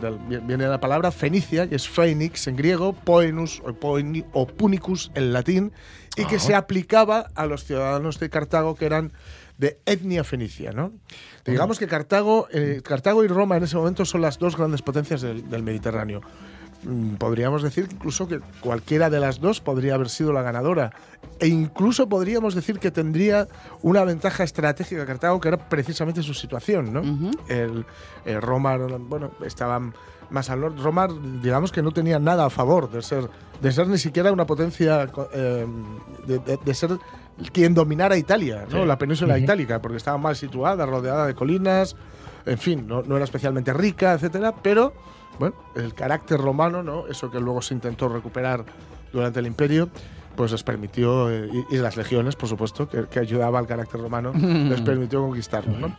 del- viene de la palabra fenicia, que es phoenix en griego, poenus o, poeni- o punicus en latín, y que se aplicaba a los ciudadanos de Cartago que eran de etnia fenicia, ¿no? Digamos que Cartago, eh, Cartago y Roma en ese momento son las dos grandes potencias del, del Mediterráneo. Mm, Podríamos decir incluso que cualquiera de las dos podría haber sido la ganadora. E incluso podríamos decir que tendría una ventaja estratégica Cartago, que era precisamente su situación, ¿no? el, el Roma, bueno, estaban más al norte. Roma, digamos que no tenía nada a favor de ser, de ser ni siquiera una potencia, eh, de, de- de ser quien dominara Italia, ¿no? Sí. la península itálica, porque estaba mal situada, rodeada de colinas, en fin, no, no era especialmente rica, etcétera, pero bueno, el carácter romano, ¿no? Eso que luego se intentó recuperar durante el imperio, pues les permitió, eh, y, y las legiones, por supuesto, que, que ayudaba al carácter romano, (laughs) les permitió conquistarlo. ¿no?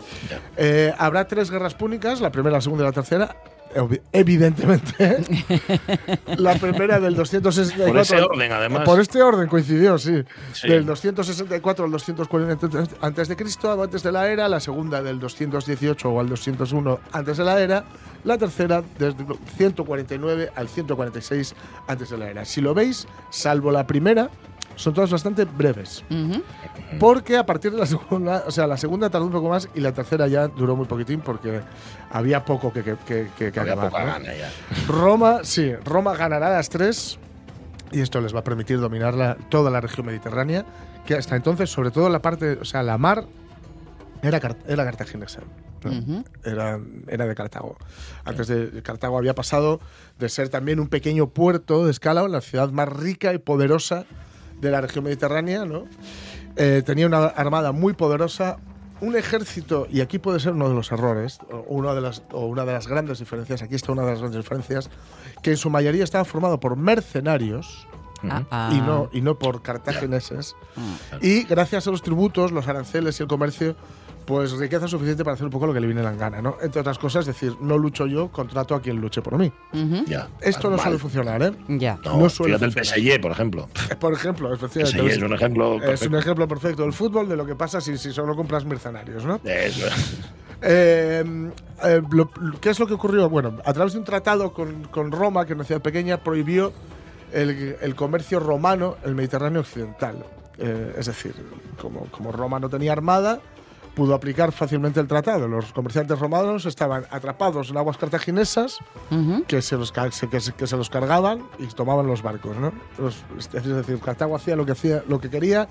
Eh, habrá tres guerras púnicas, la primera, la segunda y la tercera. Evi- Evidentemente. (laughs) la primera del 264. Por ese orden, además. Por este orden coincidió, sí. Sí. Del 264 al 240 antes de Cristo, antes de la era. La segunda del 218 o al 201 antes de la era. La tercera desde el 149 al 146 antes de la era. Si lo veis, salvo la primera, son todas bastante breves. Ujú. Porque a partir de la segunda, o sea, la segunda tardó un poco más y la tercera ya duró muy poquitín porque había poco que, que, que- que- que Había acabar, poca ¿no? gana ya. Roma, sí, Roma ganará las tres y esto les va a permitir dominar la- toda la región mediterránea, que hasta entonces, sobre todo la parte, o sea, la mar era, era cartaginesa. era, era de Cartago. Antes de Cartago había pasado de ser también un pequeño puerto de escala, la ciudad más rica y poderosa de la región mediterránea, ¿no? Eh, tenía una armada muy poderosa, un ejército, y aquí puede ser uno de los errores, o una de las, o una de las grandes diferencias, aquí está una de las grandes diferencias, que en su mayoría estaba formado por mercenarios Ah, ah. y, no, y no por cartagineses. Y gracias a los tributos, los aranceles y el comercio, pues riqueza suficiente para hacer un poco lo que le viene la gana, ¿no? Entre otras cosas, decir, no lucho yo, contrato a quien luche por mí. Ya. Esto no Mal. suele funcionar, ¿eh? Ya. No, no suele fíjate el funcionar. PSG, por ejemplo. (laughs) Por ejemplo, efectivamente. PSG es un ejemplo Es perfecto. un ejemplo perfecto del fútbol de lo que pasa si, si solo compras mercenarios, ¿no? Eso. (laughs) Eh, eh, lo- ¿Qué es lo que ocurrió? Bueno, a través de un tratado con, con Roma, que era una ciudad pequeña, prohibió el, el comercio romano en el Mediterráneo occidental. Eh, es decir, como, como Roma no tenía armada, pudo aplicar fácilmente el tratado. Los comerciantes romanos estaban atrapados en aguas cartaginesas Ujú. que se los, que se, que se los cargaban y tomaban los barcos. ¿no? Los- es decir, Cartago hacía lo que, hacía, lo que quería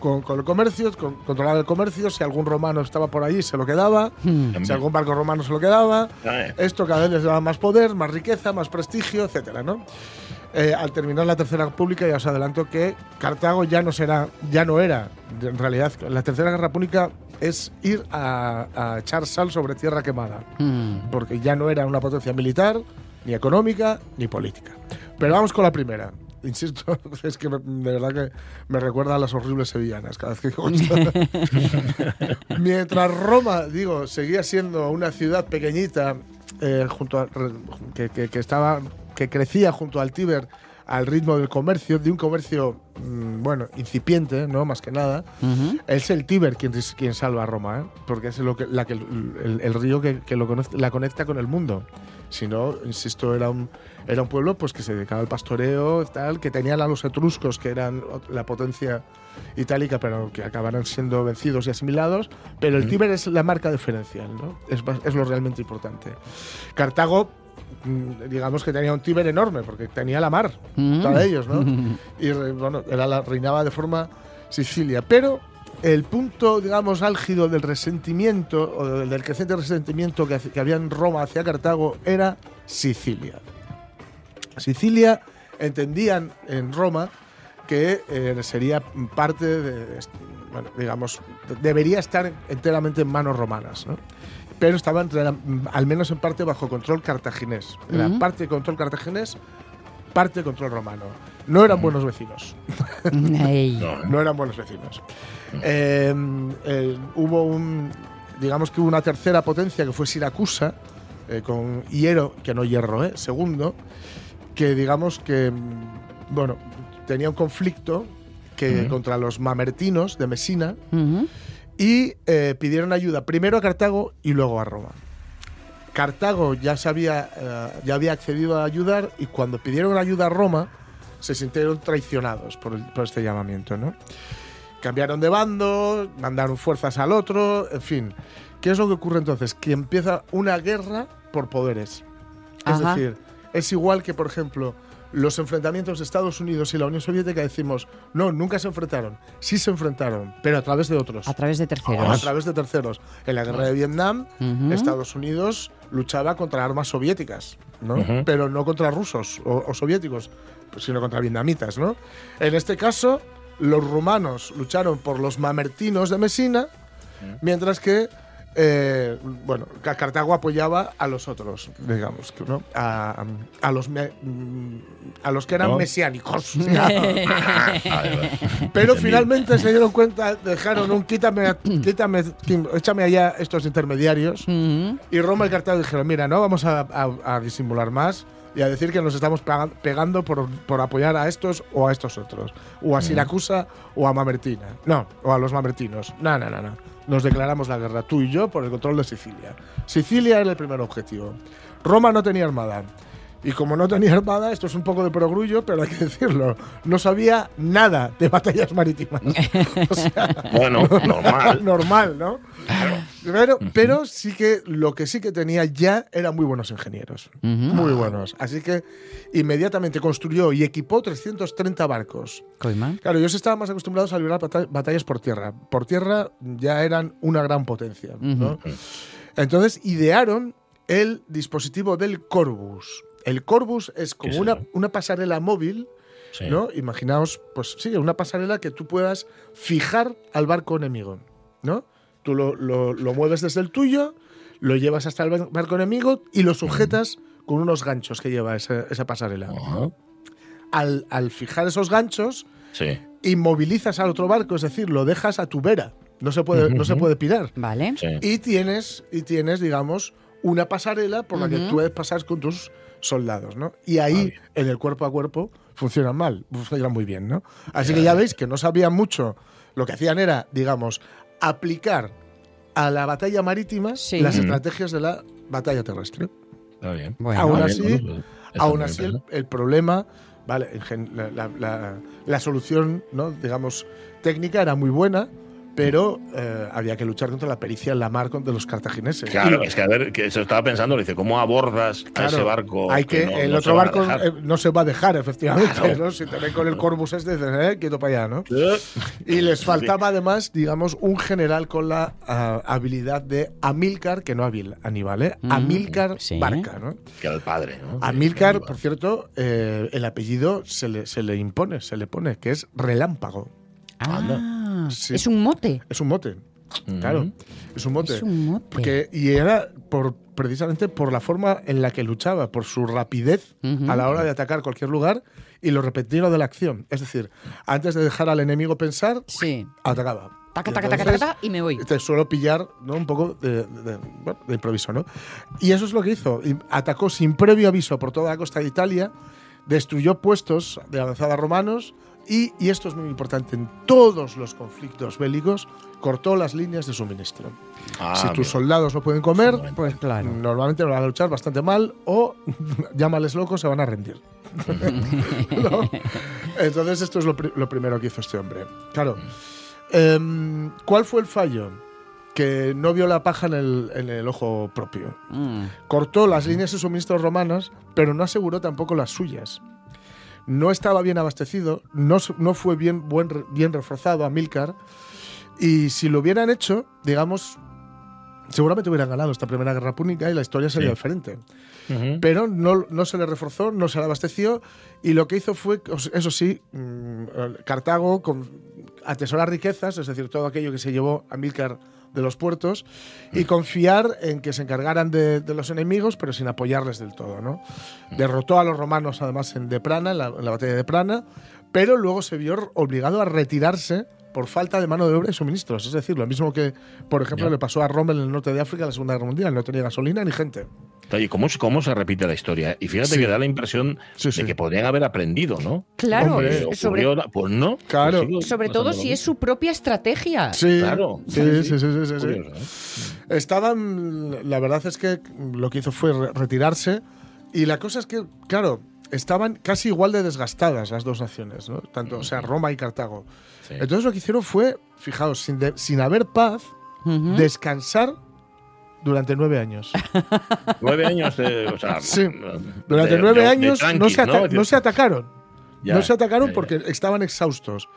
con, con el comercio, con- controlaba el comercio, si algún romano estaba por allí se lo quedaba, si algún barco romano se lo quedaba, Eh. esto cada vez les daba más poder, más riqueza, más prestigio, etcétera, ¿no? Eh, al terminar la Tercera República ya os adelanto que Cartago ya no será, ya no era, en realidad la Tercera Guerra Púnica es ir a, a echar sal sobre tierra quemada, Mm. porque ya no era una potencia militar, ni económica, ni política. Pero vamos con la primera. Insisto, (laughs) es que me- de verdad que me recuerda a las horribles sevillanas cada vez que digo esto. (laughs) Mientras Roma, digo, seguía siendo una ciudad pequeñita eh, junto a- que, que- que estaba que crecía junto al Tíber al ritmo del comercio, de un comercio mm, bueno incipiente, no más que nada. Es el Tíber quien, quien salva a Roma, ¿eh? porque es lo que, la que- el, el río que, que lo conec- la conecta con el mundo. Si no, insisto, era un, era un pueblo pues, que se dedicaba al pastoreo, tal, que tenían a los etruscos, que eran la potencia itálica, pero que acabaron siendo vencidos y asimilados. Pero el Tíber es la marca diferencial, ¿no? es, es lo realmente importante. Cartago, digamos que tenía un Tíber enorme, porque tenía la mar Mm. para ellos, ¿no? (laughs) Y bueno, era la, reinaba de forma Sicilia. Pero el punto, digamos, álgido del resentimiento, o del, creciente resentimiento que, que había en Roma hacia Cartago, era Sicilia. Sicilia entendían en Roma que eh, sería parte de, bueno, digamos, de- debería estar enteramente en manos romanas, ¿no? Pero estaba entre la- al menos en parte bajo control cartaginés. Era parte control cartaginés, parte control romano. No eran buenos vecinos. (laughs) No, ¿eh? No eran buenos vecinos. Eh, eh, hubo un, digamos que hubo una tercera potencia que fue Siracusa, eh, con Hiero, que no Hierro, eh, segundo, que digamos que, mm, bueno, tenía un conflicto que contra los mamertinos de Mesina. Y eh, pidieron ayuda primero a Cartago y luego a Roma. Cartago ya, se había, eh, ya había accedido a ayudar y cuando pidieron ayuda a Roma se sintieron traicionados por, el- por este llamamiento. ¿no? Cambiaron de bando, mandaron fuerzas al otro, en fin. ¿Qué es lo que ocurre entonces? Que empieza una guerra por poderes. Es decir, es igual que, por ejemplo, los enfrentamientos de Estados Unidos y la Unión Soviética decimos, no, nunca se enfrentaron. Sí se enfrentaron, pero a través de otros. A través de A terceros. través de terceros. En la guerra de Vietnam, Ujú. Estados Unidos luchaba contra armas soviéticas, ¿no? Pero no contra rusos o, o soviéticos, sino contra vietnamitas, ¿no? En este caso, los rumanos lucharon por los mamertinos de Mesina, mientras que eh, bueno, Ca- Cartago apoyaba a los otros, digamos, ¿no? a, a los me- mm, a los que eran ¿No? mesiánicos. (laughs) (laughs) Pero finalmente se dieron cuenta, dejaron un quítame, quítame, échame allá estos intermediarios. Y Roma y Cartago dijeron, mira, no vamos a, a- a disimular más y a decir que nos estamos pega- pegando por, por apoyar a estos o a estos otros. O a Siracusa o a Mamertina. No, o a los mamertinos. No, no, no, no. Nos declaramos la guerra, tú y yo, por el control de Sicilia. Sicilia era el primer objetivo. Roma no tenía armada. Y como no tenía armada, esto es un poco de progrullo, pero hay que decirlo, no sabía nada de batallas marítimas. (laughs) O sea, Bueno, normal. (laughs) normal, ¿no? Pero, pero sí que lo que sí que tenía ya eran muy buenos ingenieros. Muy buenos. Así que inmediatamente construyó y equipó 330 barcos. Coima. Claro, ellos estaban más acostumbrados a librar bata- batallas por tierra. Por tierra ya eran una gran potencia. ¿no? Entonces idearon el dispositivo del Corbus. El Corbus es ¿Qué como una, una pasarela móvil Sí. ¿no? Imaginaos, pues sí, una pasarela que tú puedas fijar al barco enemigo, ¿no? Tú lo, lo- lo mueves desde el tuyo, lo llevas hasta el bar- barco enemigo y lo sujetas con unos ganchos que lleva esa, esa pasarela. Al, al fijar esos ganchos, Sí. inmovilizas al otro barco, es decir, lo dejas a tu vera, no se puede, no se puede pirar. Vale. Sí. Y tienes, y tienes, digamos, una pasarela por la que tú puedes pasar con tus soldados, ¿no? Y ahí, en el cuerpo a cuerpo, funcionan mal, funcionan muy bien, ¿no? Así que ya veis que no sabían mucho. Lo que hacían era, digamos, aplicar a la batalla marítima Sí. las estrategias de la batalla terrestre. Está bien. Bueno. Aún así, bien, bueno, Aún así, el, el problema, ¿vale? En gen- la, la- la- la solución, ¿no? digamos, técnica era muy buena, pero eh, había que luchar contra la pericia en la mar de los cartagineses. Claro, Y- es que a ver, que eso estaba pensando, le dice, ¿cómo abordas a ese barco? Hay que, no- el no otro barco eh, no se va a dejar, efectivamente. Claro. ¿no? Si te ven con el Corvus este, dices, eh, quieto para allá, ¿no? (laughs) Y les faltaba además, digamos, un general con la ah, habilidad de Amílcar, que no hábil, Aníbal, ¿eh? Mm, Amílcar sí. Barca, ¿no? Que era el padre, ¿no? Amílcar, por cierto, eh, el apellido se le, se le impone, se le pone, que es Relámpago. Ah, Sí. es un mote. Es un mote. Claro, es un mote. Es un mote. Porque- y era por, precisamente por la forma en la que luchaba, por su rapidez a la hora de atacar cualquier lugar y lo repentino de la acción. Es decir, antes de dejar al enemigo pensar, Sí. atacaba. Taca, taca, taca, entonces, taca, taca, y me voy. Te suelo pillar ¿no? un poco de, de- bueno, de improviso, ¿no? Y eso es lo que hizo. Y Atacó sin previo aviso por toda la costa de Italia, destruyó puestos de avanzada romanos y, y esto es muy importante, en todos los conflictos bélicos cortó las líneas de suministro. Ah, si tus mira. soldados no pueden comer, Pues claro. normalmente van a luchar bastante mal o (laughs) llámales locos, se van a rendir. (laughs) ¿No? Entonces esto es lo, pri- lo primero que hizo este hombre. Claro. Em, ¿Cuál fue el fallo? Que no vio la paja en el, en el ojo propio. Mm. Cortó las líneas de suministro romanas, pero no aseguró tampoco las suyas. No estaba bien abastecido, no, no fue bien, buen, bien reforzado a Milcar. Y si lo hubieran hecho, digamos, seguramente hubieran ganado esta primera guerra púnica y la historia sería Sí. diferente. Pero no, no se le reforzó, no se le abasteció y lo que hizo fue, eso sí, mm, Cartago con, atesorar riquezas, es decir, todo aquello que se llevó a Milcar de los puertos y confiar en que se encargaran de, de los enemigos, pero sin apoyarles del todo. ¿no? Derrotó a los romanos además en Deprana, en la, en la batalla de Prana, pero luego se vio obligado a retirarse por falta de mano de obra y suministros. Es decir, lo mismo que, por ejemplo, le pasó a Rommel en el norte de África en la Segunda Guerra Mundial. No tenía gasolina ni gente. Oye, ¿cómo, cómo se repite la historia? Y fíjate Sí. que da la impresión Sí, sí. de que podrían haber aprendido, ¿no? Claro, Hombre, sobre, pues no. Claro. pues sigo sobre todo si es su propia estrategia. Sí, Claro. sí, sí, sí, sí, sí, sí. Curioso, ¿eh? Estaban, la verdad es que lo que hizo fue re- retirarse y la cosa es que, claro, estaban casi igual de desgastadas las dos naciones, ¿no? Tanto, o sea, Roma y Cartago. Sí. Entonces lo que hicieron fue, fijaos, sin, de- sin haber paz, descansar durante nueve años. (laughs) Nueve años de. O sea, Sí. Durante de- nueve de años no, se ¿no? no se atacaron. Ya, no se atacaron ya, ya. porque estaban exhaustos.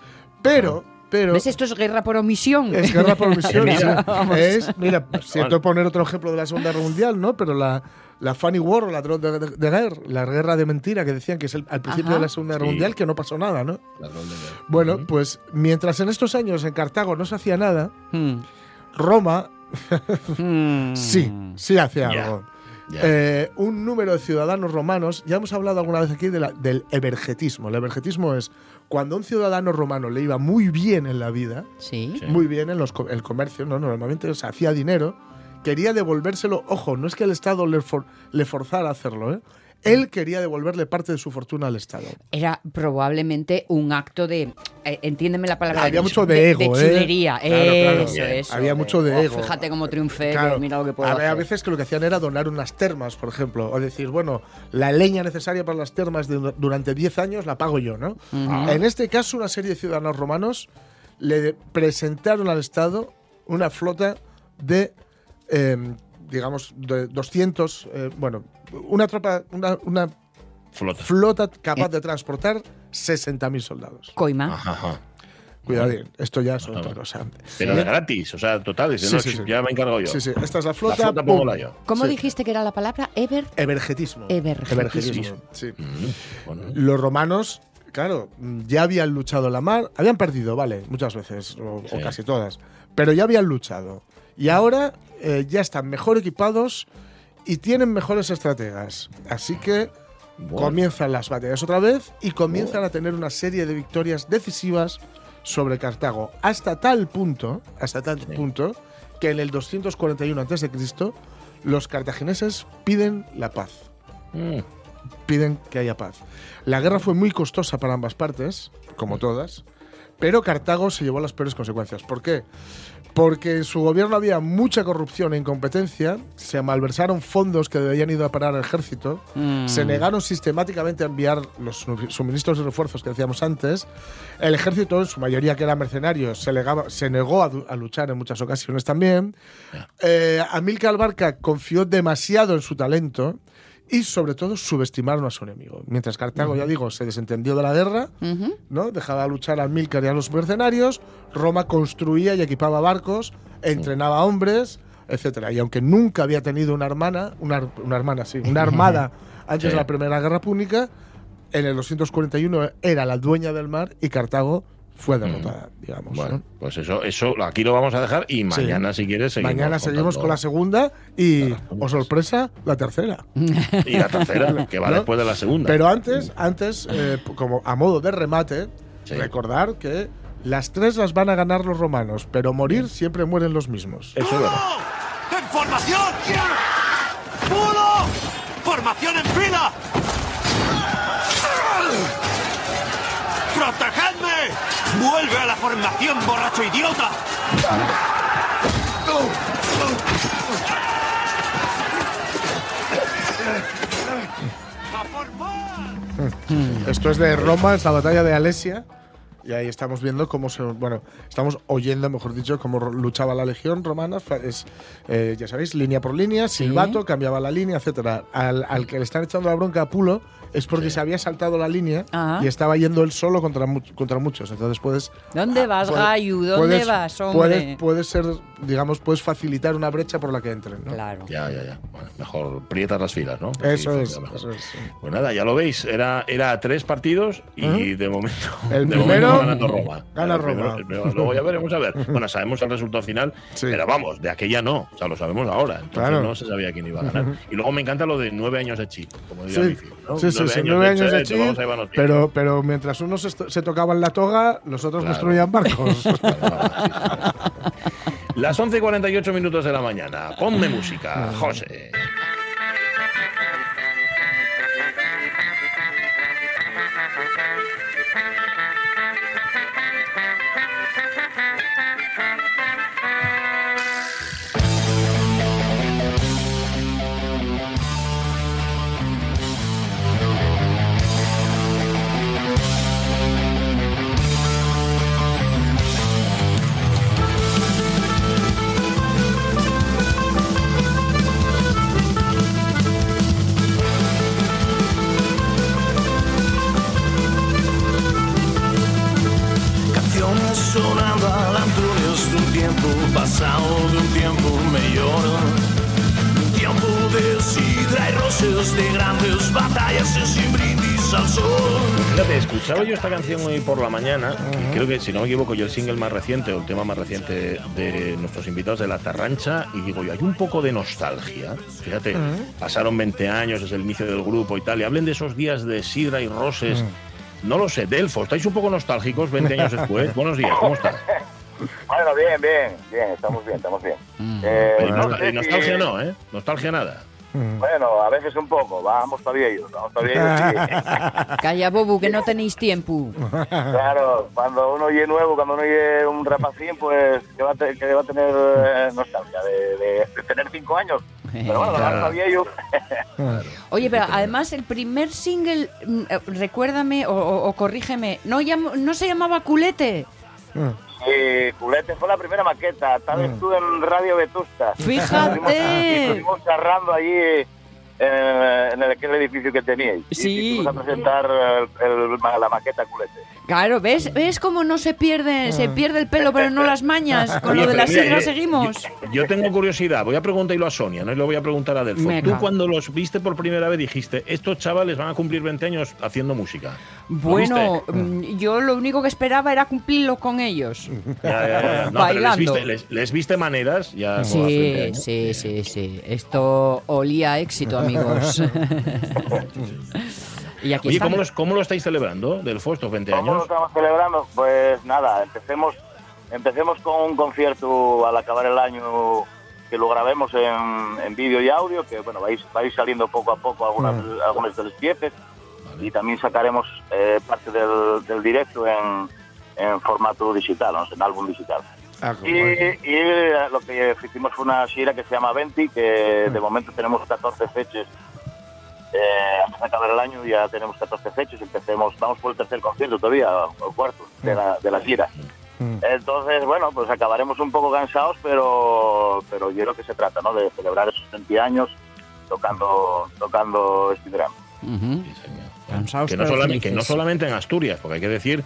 Pero, pero... ¿Ves? Esto es guerra por omisión. Es guerra por omisión. (laughs) Mira. es, mira, (laughs) siento poner otro ejemplo de la Segunda Guerra Mundial, ¿no? Pero la, la Funny War o la de, de, de Guerre, la guerra de mentira que decían que es el- al principio Ajá. de la Segunda Guerra Sí. Mundial, que no pasó nada, ¿no? Guerra. Bueno, Ujú. pues mientras en estos años en Cartago no se hacía nada, Mm. Roma Mm. sí, sí hacía Ya. algo. Eh, un número de ciudadanos romanos, ya hemos hablado alguna vez aquí de la- del evergetismo. El evergetismo es cuando a un ciudadano romano le iba muy bien en la vida, Sí. Muy bien en los el comercio, ¿no? Normalmente o sea, hacía dinero, quería devolvérselo. Ojo, no es que el Estado le, for- le forzara a hacerlo, ¿eh? Él quería devolverle parte de su fortuna al Estado. Era probablemente un acto de. eh, entiéndeme la palabra. Había mucho de ego, De ¿eh? chulería. Claro, claro. Eso, Bien. eso. Había mucho de "Oh, ego". Fíjate cómo triunfé, Claro, mira lo que puedo a, ver, a hacer. veces que lo que hacían era donar unas termas, por ejemplo, o decir, bueno, la leña necesaria para las termas durante 10 años la pago yo, ¿no? En este caso, una serie de ciudadanos romanos le presentaron al Estado una flota de, eh, digamos, de 200, eh, bueno, una tropa, una, una Flota. flota capaz de transportar 60.000 soldados. Coima. Ajá, ajá. Cuidado, esto ya es Ajá. otra cosa. Pero de gratis, o sea, total. Dice, Sí, no, sí, sí. ya me encargo yo. Sí, sí, esta es la La flota. yo. ¿Cómo Sí. dijiste que era la palabra? Ever. Evergetismo. Evergetismo. sí. Mm, bueno. Los romanos, claro, ya habían luchado en la mar, habían perdido, vale, muchas veces, o, casi todas, pero ya habían luchado. Y ahora eh, ya están mejor equipados y tienen mejores estrategas. Así que Bueno. comienzan las batallas otra vez y comienzan a tener una serie de victorias decisivas sobre Cartago. Hasta tal punto, hasta tal punto, que en el 241 a.C. los cartagineses piden la paz Mm, piden que haya paz. La guerra fue muy costosa para ambas partes, como todas, Pero Cartago se llevó las peores consecuencias. ¿Por qué? Porque en su gobierno había mucha corrupción e incompetencia, se malversaron fondos que debían ir a parar al ejército, Mm. se negaron sistemáticamente a enviar los su- suministros y refuerzos que decíamos antes, el ejército, en su mayoría que eran mercenarios, se, legaba- se negó a, luchar en muchas ocasiones también. Eh, Amílcar Barca confió demasiado en su talento y sobre todo subestimaron a su enemigo. Mientras Cartago, ya digo, se desentendió de la guerra, Ujú. ¿no? dejaba luchar a Amílcar y a los mercenarios, Roma construía y equipaba barcos, entrenaba hombres, etcétera. Y aunque nunca había tenido una hermana, una, una hermana, sí, una armada (laughs) antes Sí. de la Primera Guerra Púnica, en el 241 era la dueña del mar y Cartago fue derrotada, digamos. Bueno, ¿no? pues eso, eso aquí lo vamos a dejar y mañana, si quieres, seguimos. Mañana seguimos con la segunda y, oh sorpresa, la tercera. (laughs) Y la tercera, (laughs) que va ¿No? después de la segunda. Pero antes, antes eh, (laughs) como a modo de remate, Sí. recordar que las tres las van a ganar los romanos, pero morir siempre mueren los mismos. Eso es verdad. ¡En formación! ¡Uno! ¡Formación en fila! ¡Protegedme! ¡Vuelve a la formación, borracho idiota! Esto es de Roma, es la batalla de Alesia. Y ahí estamos viendo cómo se. Bueno, estamos oyendo, mejor dicho, cómo luchaba la legión romana. Es, eh, ya sabéis, línea por línea, silbato, cambiaba la línea, etcétera. Al, al que le están echando la bronca a Pulo es porque se había saltado la línea Ajá. y estaba yendo él solo contra, contra muchos. Entonces puedes. ¿Dónde vas, puede- Gayu? ¿Dónde puedes- vas, hombre? Puedes, puedes ser, digamos, puedes facilitar una brecha por la que entren. ¿no? Claro. Ya, ya, ya. Bueno, mejor prietas las filas, ¿no? Eso Sí, es. Eso es sí. Pues nada, ya lo veis, era, era tres partidos y de momento, El de primero momento ganando Roma. gana primero- Roma. el primero- luego ya veremos a ver. (laughs) Bueno, sabemos el resultado final, Sí. pero vamos, de aquella no, o sea, lo sabemos ahora. Entonces Claro. no se sabía quién iba a ganar. Y luego me encanta lo de nueve años de chip, como diría Sí, mi fiel, ¿no? sí, sí, sí, nueve años de chip, vamos chip, a llevarnos bien. pero, pero mientras unos se, se tocaban la toga, los otros Claro. construían barcos. (laughs) Las 11 y 48 minutos de la mañana. Ponme música, José. Esta canción hoy por la mañana, y creo que si no me equivoco, yo el single más reciente o el tema más reciente de nuestros invitados de La Tarrancha, y digo yo, hay un poco de nostalgia. Fíjate, pasaron 20 años desde el inicio del grupo y tal, y hablen de esos días de sidra y roses. No lo sé, Delfo, ¿estáis un poco nostálgicos 20 años después? (laughs) Buenos días, ¿cómo estás? Bueno, bien, bien, bien, estamos bien, estamos bien. Eh, no sé si- nostalgia no, ¿eh? Nostalgia nada. Bueno, a veces un poco, vamos para ellos, vamos para ellos. sí. (laughs) Calla, Bobu, que no tenéis tiempo. claro, cuando uno oye nuevo, cuando uno oye un rapacín, pues que va a, te- que va a tener eh, nostalgia de, de- de tener cinco años. Pero bueno, Claro. vamos para ellos. Oye, pero además el primer single, mm, eh, recuérdame o, o- o corrígeme, ¿no, llam- ¿no se llamaba Culete? Y Culete fue la primera maqueta, tal vez estuve en Radio Vetusta. Fíjate. Estuvimos- y Estuvimos charrando allí eh, en el, aquel edificio que teníais. Y Sí. fuimos a presentar el- el- la maqueta Culete. Claro, ¿ves? ¿Ves cómo no se pierde, se pierde el pelo, pero no las mañas? (laughs) Con Oye, lo de pero la mira, eh, seguimos. Yo, yo tengo curiosidad, voy a preguntarlo a Sonia, no y lo voy a preguntar a Delfo. Tú cuando los viste por primera vez dijiste, estos chavales van a cumplir 20 años haciendo música. ¿Lo Bueno, viste? mm, yo lo único que esperaba era cumplirlo con ellos. Ya, ya, ya, ya. No, pero les Bailando. viste, les, les viste maneras ya como hace 20 Sí, sí, sí, sí. Esto olía a éxito, amigos. (laughs) y aquí Oye. ¿cómo, los- ¿cómo lo estáis celebrando, Delfo, estos 20 ¿Cómo lo años? estamos celebrando? Pues nada, empecemos, empecemos con un concierto al acabar el año que lo grabemos en, en vídeo y audio, que bueno, vais, vais saliendo poco a poco algunas, algunas de las piezas y también sacaremos eh, parte del, del directo en, en formato digital, ¿no? en álbum digital. Ah, Y, y, lo que hicimos fue una gira que se llama Venti, que de momento tenemos 14 fechas. Eh, hasta acabar el año ya tenemos 14 fechas, empecemos, vamos por el tercer concierto todavía, o el cuarto de la, de la gira. Mm. Entonces, bueno, pues acabaremos un poco cansados, pero, pero yo creo que se trata, ¿no? De celebrar esos 20 años tocando, tocando este drama. Cansados, Que no, pero solamente, que no felices. solamente en Asturias, porque hay que decir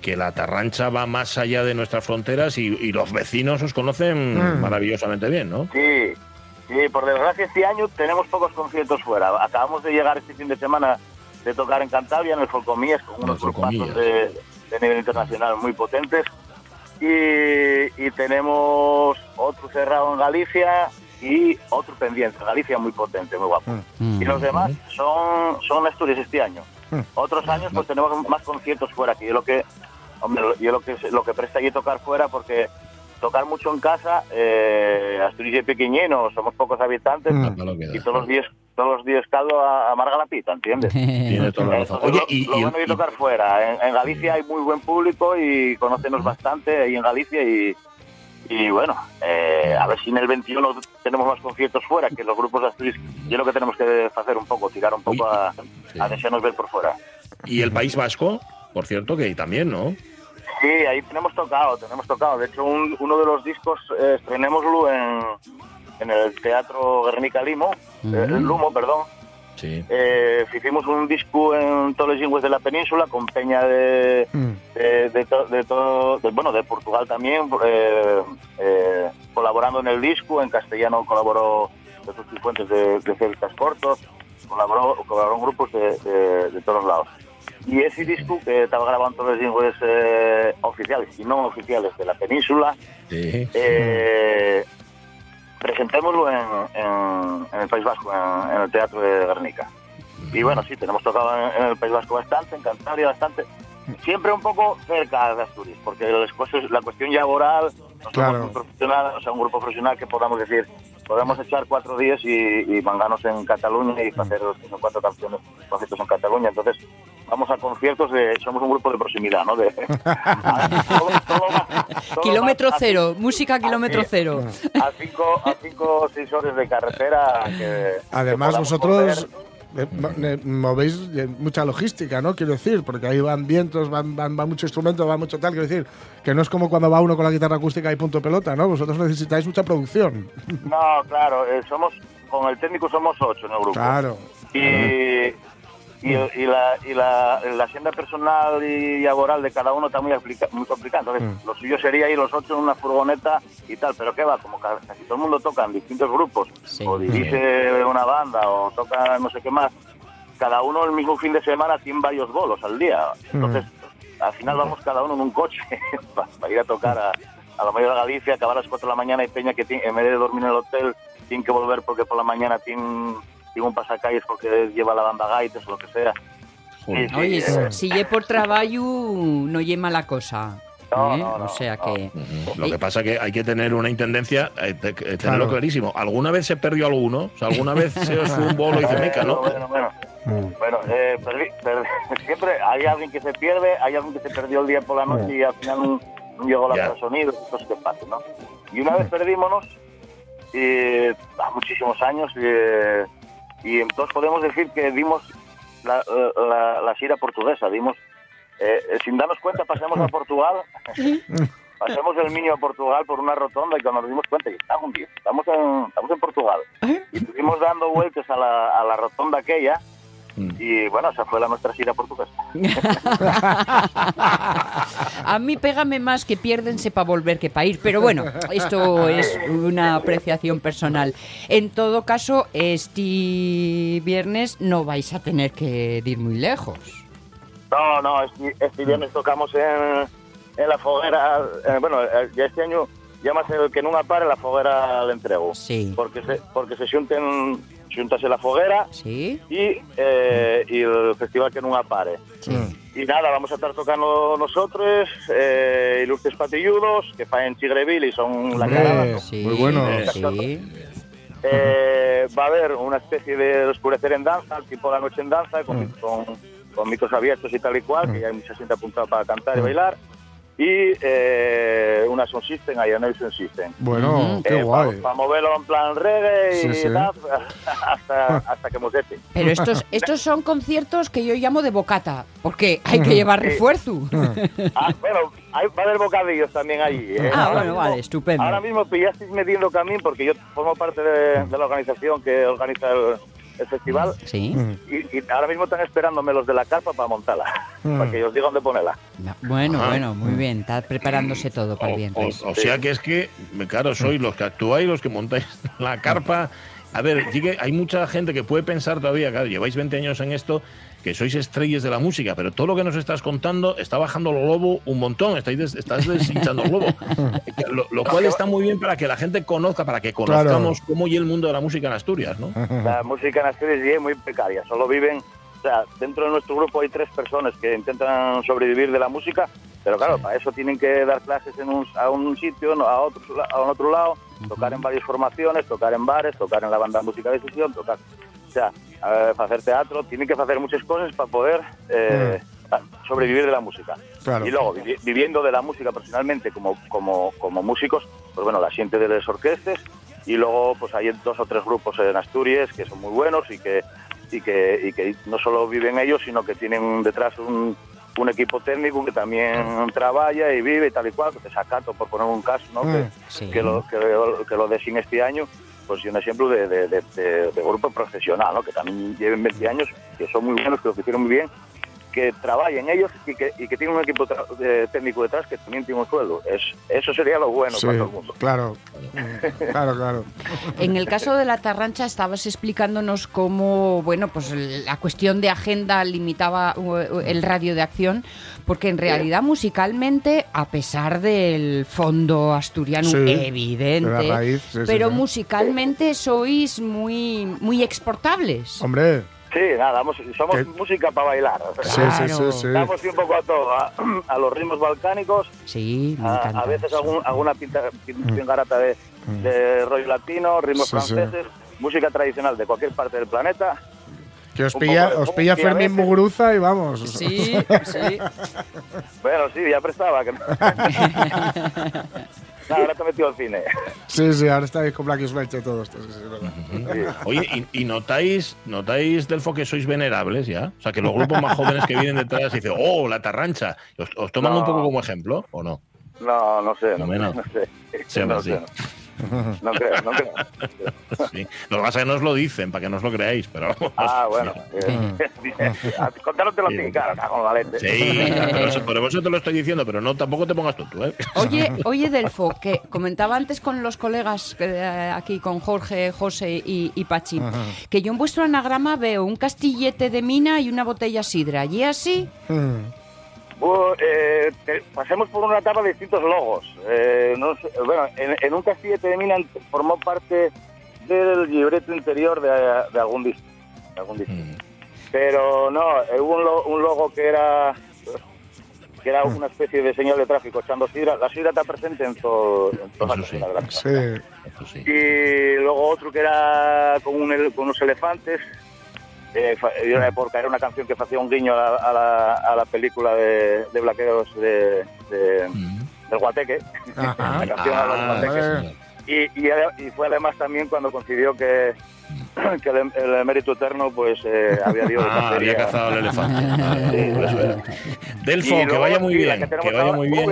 que la Tarrancha va más allá de nuestras fronteras y, y los vecinos os conocen Mm. maravillosamente bien, ¿no? Sí, sí, por desgracia este año tenemos pocos conciertos fuera. Acabamos de llegar este fin de semana de tocar en Cantabria, en el Folcomías, con unos grupazos de, de nivel internacional muy potentes. Y, y tenemos otro cerrado en Galicia y otro pendiente. en Galicia muy potente, muy guapo. Mm. Y los demás son, son Asturias este año. Mm. Otros años pues tenemos más conciertos fuera, que yo lo que, hombre, yo lo que, lo que presta allí tocar fuera, porque tocar mucho en casa, eh, Asturias es pequeñino, somos pocos habitantes, Mm. Y todos los días todos los días caldo a- amarga la pita, ¿entiendes? (laughs) Tiene toda la razón. Oye, lo, y, lo y- bueno y- tocar fuera. En, en Galicia hay muy buen público y conócenos bastante ahí en Galicia y, y bueno, eh, a ver si en el 21 tenemos más conciertos fuera que los grupos de Asturias. Yo lo que tenemos que hacer un poco, tirar un poco a, a desearnos ver por fuera. y el País Vasco, por cierto, que también, ¿no? Sí, ahí tenemos tocado, tenemos tocado. De hecho, un- uno de los discos eh, estrenémoslo en, en el Teatro Guernica Limo, eh, Lumo, perdón. Sí. Eh, hicimos un disco en todos los lingües de la península con peña de, Mm. de, de to- de todo, de- bueno, de Portugal también, eh, eh, colaborando en el disco. En castellano colaboró Jesús Cifuentes de, de Celtas Cortos, colaboró, colaboraron grupos de, de- de todos lados. Y ese disco que estaba grabado en todos los lingües eh, oficiales y no oficiales de la península, Sí. eh, presentémoslo en, en- en el País Vasco, en, en el Teatro de Guernica. Y bueno, sí, tenemos tocado en, el País Vasco bastante, en Cantabria bastante, siempre un poco cerca de Asturias, porque la cuestión laboral, no somos Claro. un profesional, o sea, un grupo profesional que podamos decir, podemos echar cuatro días y, y mangarnos en Cataluña y hacer los no cuatro canciones, conciertos en Cataluña. Entonces, vamos a conciertos de, somos un grupo de proximidad, ¿no? De, todo- todo va- todo Kilómetro va a- cero, música kilómetro cero. a cinco, a cinco o seis horas de carretera. Que, Además, que vosotros eh, ne- movéis eh, mucha logística, ¿no? Quiero decir, porque ahí van vientos, van, van, van mucho instrumento, va mucho tal. Quiero decir, que no es como cuando va uno con la guitarra acústica y punto pelota, ¿no? Vosotros necesitáis mucha producción. No, claro, eh, somos, con el técnico somos ocho en el grupo. Claro. Y, y, y la, y la, la agenda personal y laboral de cada uno está muy, aplica- muy complicada. Entonces, lo suyo sería ir los ocho en una furgoneta y tal, pero ¿qué va? Como ca- casi todo el mundo toca en distintos grupos, Sí. o dirige una banda, o toca no sé qué más, cada uno el mismo fin de semana tiene varios bolos al día. Entonces, al final vamos cada uno en un coche (laughs) para ir a tocar a, a la mayor de Galicia, acabar a las 4 de la mañana y Peña que tiene- en vez de dormir en el hotel tiene que volver porque por la mañana tiene, tiene un pasacalles porque lleva la banda gaites o lo que sea. Sí, sí, Oye, eh, si lle por trabajo, no lle mala cosa. No, ¿eh? no, no, o sea no. que. Lo que pasa que hay que tener una intendencia, eh, te- tenerlo Claro. clarísimo. ¿Alguna vez se perdió alguno? O sea, ¿Alguna vez se os fue un bolo y dice, meca, no? Bueno, bueno, Mm. bueno eh, perdí- perdí- (laughs) siempre hay alguien que se pierde, hay alguien que se perdió el día por la noche y al final no, llegó la Ya. sonido, cosas que pasan, ¿no? Y una vez perdímonos, y, a muchísimos años, eh, y entonces podemos decir que dimos la, la, la gira portuguesa, dimos, eh, eh, sin darnos cuenta pasamos a Portugal, (laughs) pasamos del Miño a Portugal por una rotonda y cuando nos dimos cuenta, estamos día, estamos en, estamos en Portugal. Y estuvimos dando vueltas a la, a la rotonda aquella y bueno, esa fue la nuestra gira portuguesa. (laughs) A mí pégame más que piérdense para volver que para ir, pero bueno, esto es una apreciación personal. En todo caso, este viernes no vais a tener que ir muy lejos. No, no, este, este viernes tocamos en, en la foguera, eh, bueno, eh, ya este año ya más el que nunca pare la foguera le entrego. Sí. Porque se, porque se xunten, xuntase la foguera Sí. y, eh, y el festival que nunca pare. Y nada, vamos a estar tocando nosotros, eh, Ilustres Patilludos, que faen Chigreville y son la cara. Sí. muy bueno. Sí. Eh, va a haber una especie de oscurecer en danza, tipo la noche en danza, con, con, con micros abiertos y tal y cual, que ya hay mucha gente apuntada para cantar y bailar. Y eh, una Sound System, Ionation Sound System. Bueno, qué guay. Para moverlo en plan reggae y Sí, tal, (laughs) hasta, hasta que mosete. Pero estos, (laughs) estos son conciertos que yo llamo de bocata, porque hay que llevar Sí. refuerzo. Ah, bueno, hay, va a haber bocadillos también allí. ¿eh? Ah, Ahora bueno, mismo- vale, estupendo. Ahora mismo pillasteis metiendo camino porque yo formo parte de, de la organización que organiza el, el festival Sí. y, y ahora mismo están esperándome los de la carpa para montarla, (laughs) Mm. para que os diga dónde ponerla. Bueno, Ajá. bueno, muy bien. Está preparándose todo para el viernes. O, o sea que es que, claro, sois los que actuáis, los que montáis la carpa. A ver, sí que hay mucha gente que puede pensar todavía, claro, lleváis 20 años en esto, que sois estrellas de la música, pero todo lo que nos estás contando está bajando el globo un montón, estáis des- estás deshinchando el globo. (laughs) Lo, lo cual está muy bien para que la gente conozca, para que conozcamos cómo y el mundo de la música en Asturias, ¿no? (laughs) La música en Asturias es muy precaria, solo viven, o sea, dentro de nuestro grupo hay tres personas que intentan sobrevivir de la música, pero claro, para eso tienen que dar clases en un, a un sitio, no, a otro, la- a otro lado, tocar en varias formaciones, tocar en bares, tocar en la banda de música de sesión, tocar, o sea, eh, hacer teatro, tienen que hacer muchas cosas para poder eh, sobrevivir de la música. Claro. Y luego, vivi- viviendo de la música personalmente como, como, como músicos, pues bueno, la siente de las orquestas y luego pues hay dos o tres grupos en Asturias que son muy buenos y que, y que, y que no solo viven ellos, sino que tienen detrás un, un equipo técnico que también trabaja y vive y tal y cual, que te sacato por poner un caso, ¿no? Mm, que, que lo, que, lo- que lo de sin este año, pues y un ejemplo de, de, de- de- de grupo profesional. Que también lleven 20 años, que son muy buenos, que lo hicieron muy bien, que trabajen ellos y que, y que tienen un equipo tra- eh, técnico detrás que también tiene un sueldo. Es, eso sería lo bueno Sí, para todo el mundo. claro. Claro, claro. En el caso de la Tarrancha estabas explicándonos cómo, bueno, pues la cuestión de agenda limitaba uh, el radio de acción, porque en realidad musicalmente, a pesar del fondo asturiano Sí, evidente, de raíz, pero sí. musicalmente sois muy, muy exportables. Hombre, Sí, nada, somos música para bailar. sí, sí, sí. Damos un poco a todo, a, a los ritmos balcánicos, Sí, me a, encanta. a veces algún, alguna pinta, pin- pingarata de, de rollo latino, ritmos Sí, sí. franceses, música tradicional de cualquier parte del planeta. Que os pilla, os pilla Fermín Muguruza y vamos. Sí, sí. (laughs) Bueno, sí, ya prestaba. Que... (laughs) (laughs) Ahora te he metido al cine. Sí, sí, ahora estáis con Black Smelch y todo esto. Sí, sí. Oye, ¿y, y notáis, notáis, Delfo, que sois venerables ya? O sea, que los grupos más jóvenes que vienen detrás dicen, oh, la tarrancha. ¿Os, os toman No. un poco como ejemplo o no? No, no sé, no, No, sé. Se no, llama sé, así. (laughs) no. Creo, no creo. (laughs) Sí. Lo que pasa es que no os lo dicen, para que no os lo creáis, pero... Ah, bueno. Contároslo Sí. (laughs) así, claro, con la lente. Sí, por eso, por eso te lo estoy diciendo, pero no tampoco te pongas tonto, ¿eh? Oye, oye Delfo, que comentaba antes con los colegas eh, aquí, con Jorge, José y, y Pachi, que yo en vuestro anagrama veo un castillete de mina y una botella sidra. ¿Y así? Mm. Bu- eh, te- pasemos por una etapa de distintos logos. Eh, no sé, bueno, en, en un castillete de mina formó parte del libreto interior de, de algún disco. de algún disco. Mm. Pero no, eh, hubo un, lo- un logo que era que era una especie de señal de tráfico echando sidra. La sidra está presente en, todo, en Eso sí. cocinas de la casa. Sí. Eso sí. Y luego otro que era con, un con unos elefantes. Eh, fa- y era porque era una canción que hacía un guiño a la, a la, a la película de, de Blaqueros de, de- Mm. del Guateque. Ajá. La canción a los Ah, guateques. vale. Y, y, fue además también cuando coincidió que, que el, el emérito eterno pues eh, había ido Ah, había cazado al elefante. Por eso era. Delfo, que vaya muy bien, que vaya muy bien.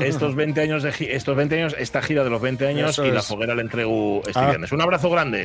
Estos 20 años de estos 20 años, esta gira de los 20 años Eso y la es. foguera le entrego este Ah. viernes. Un abrazo grande.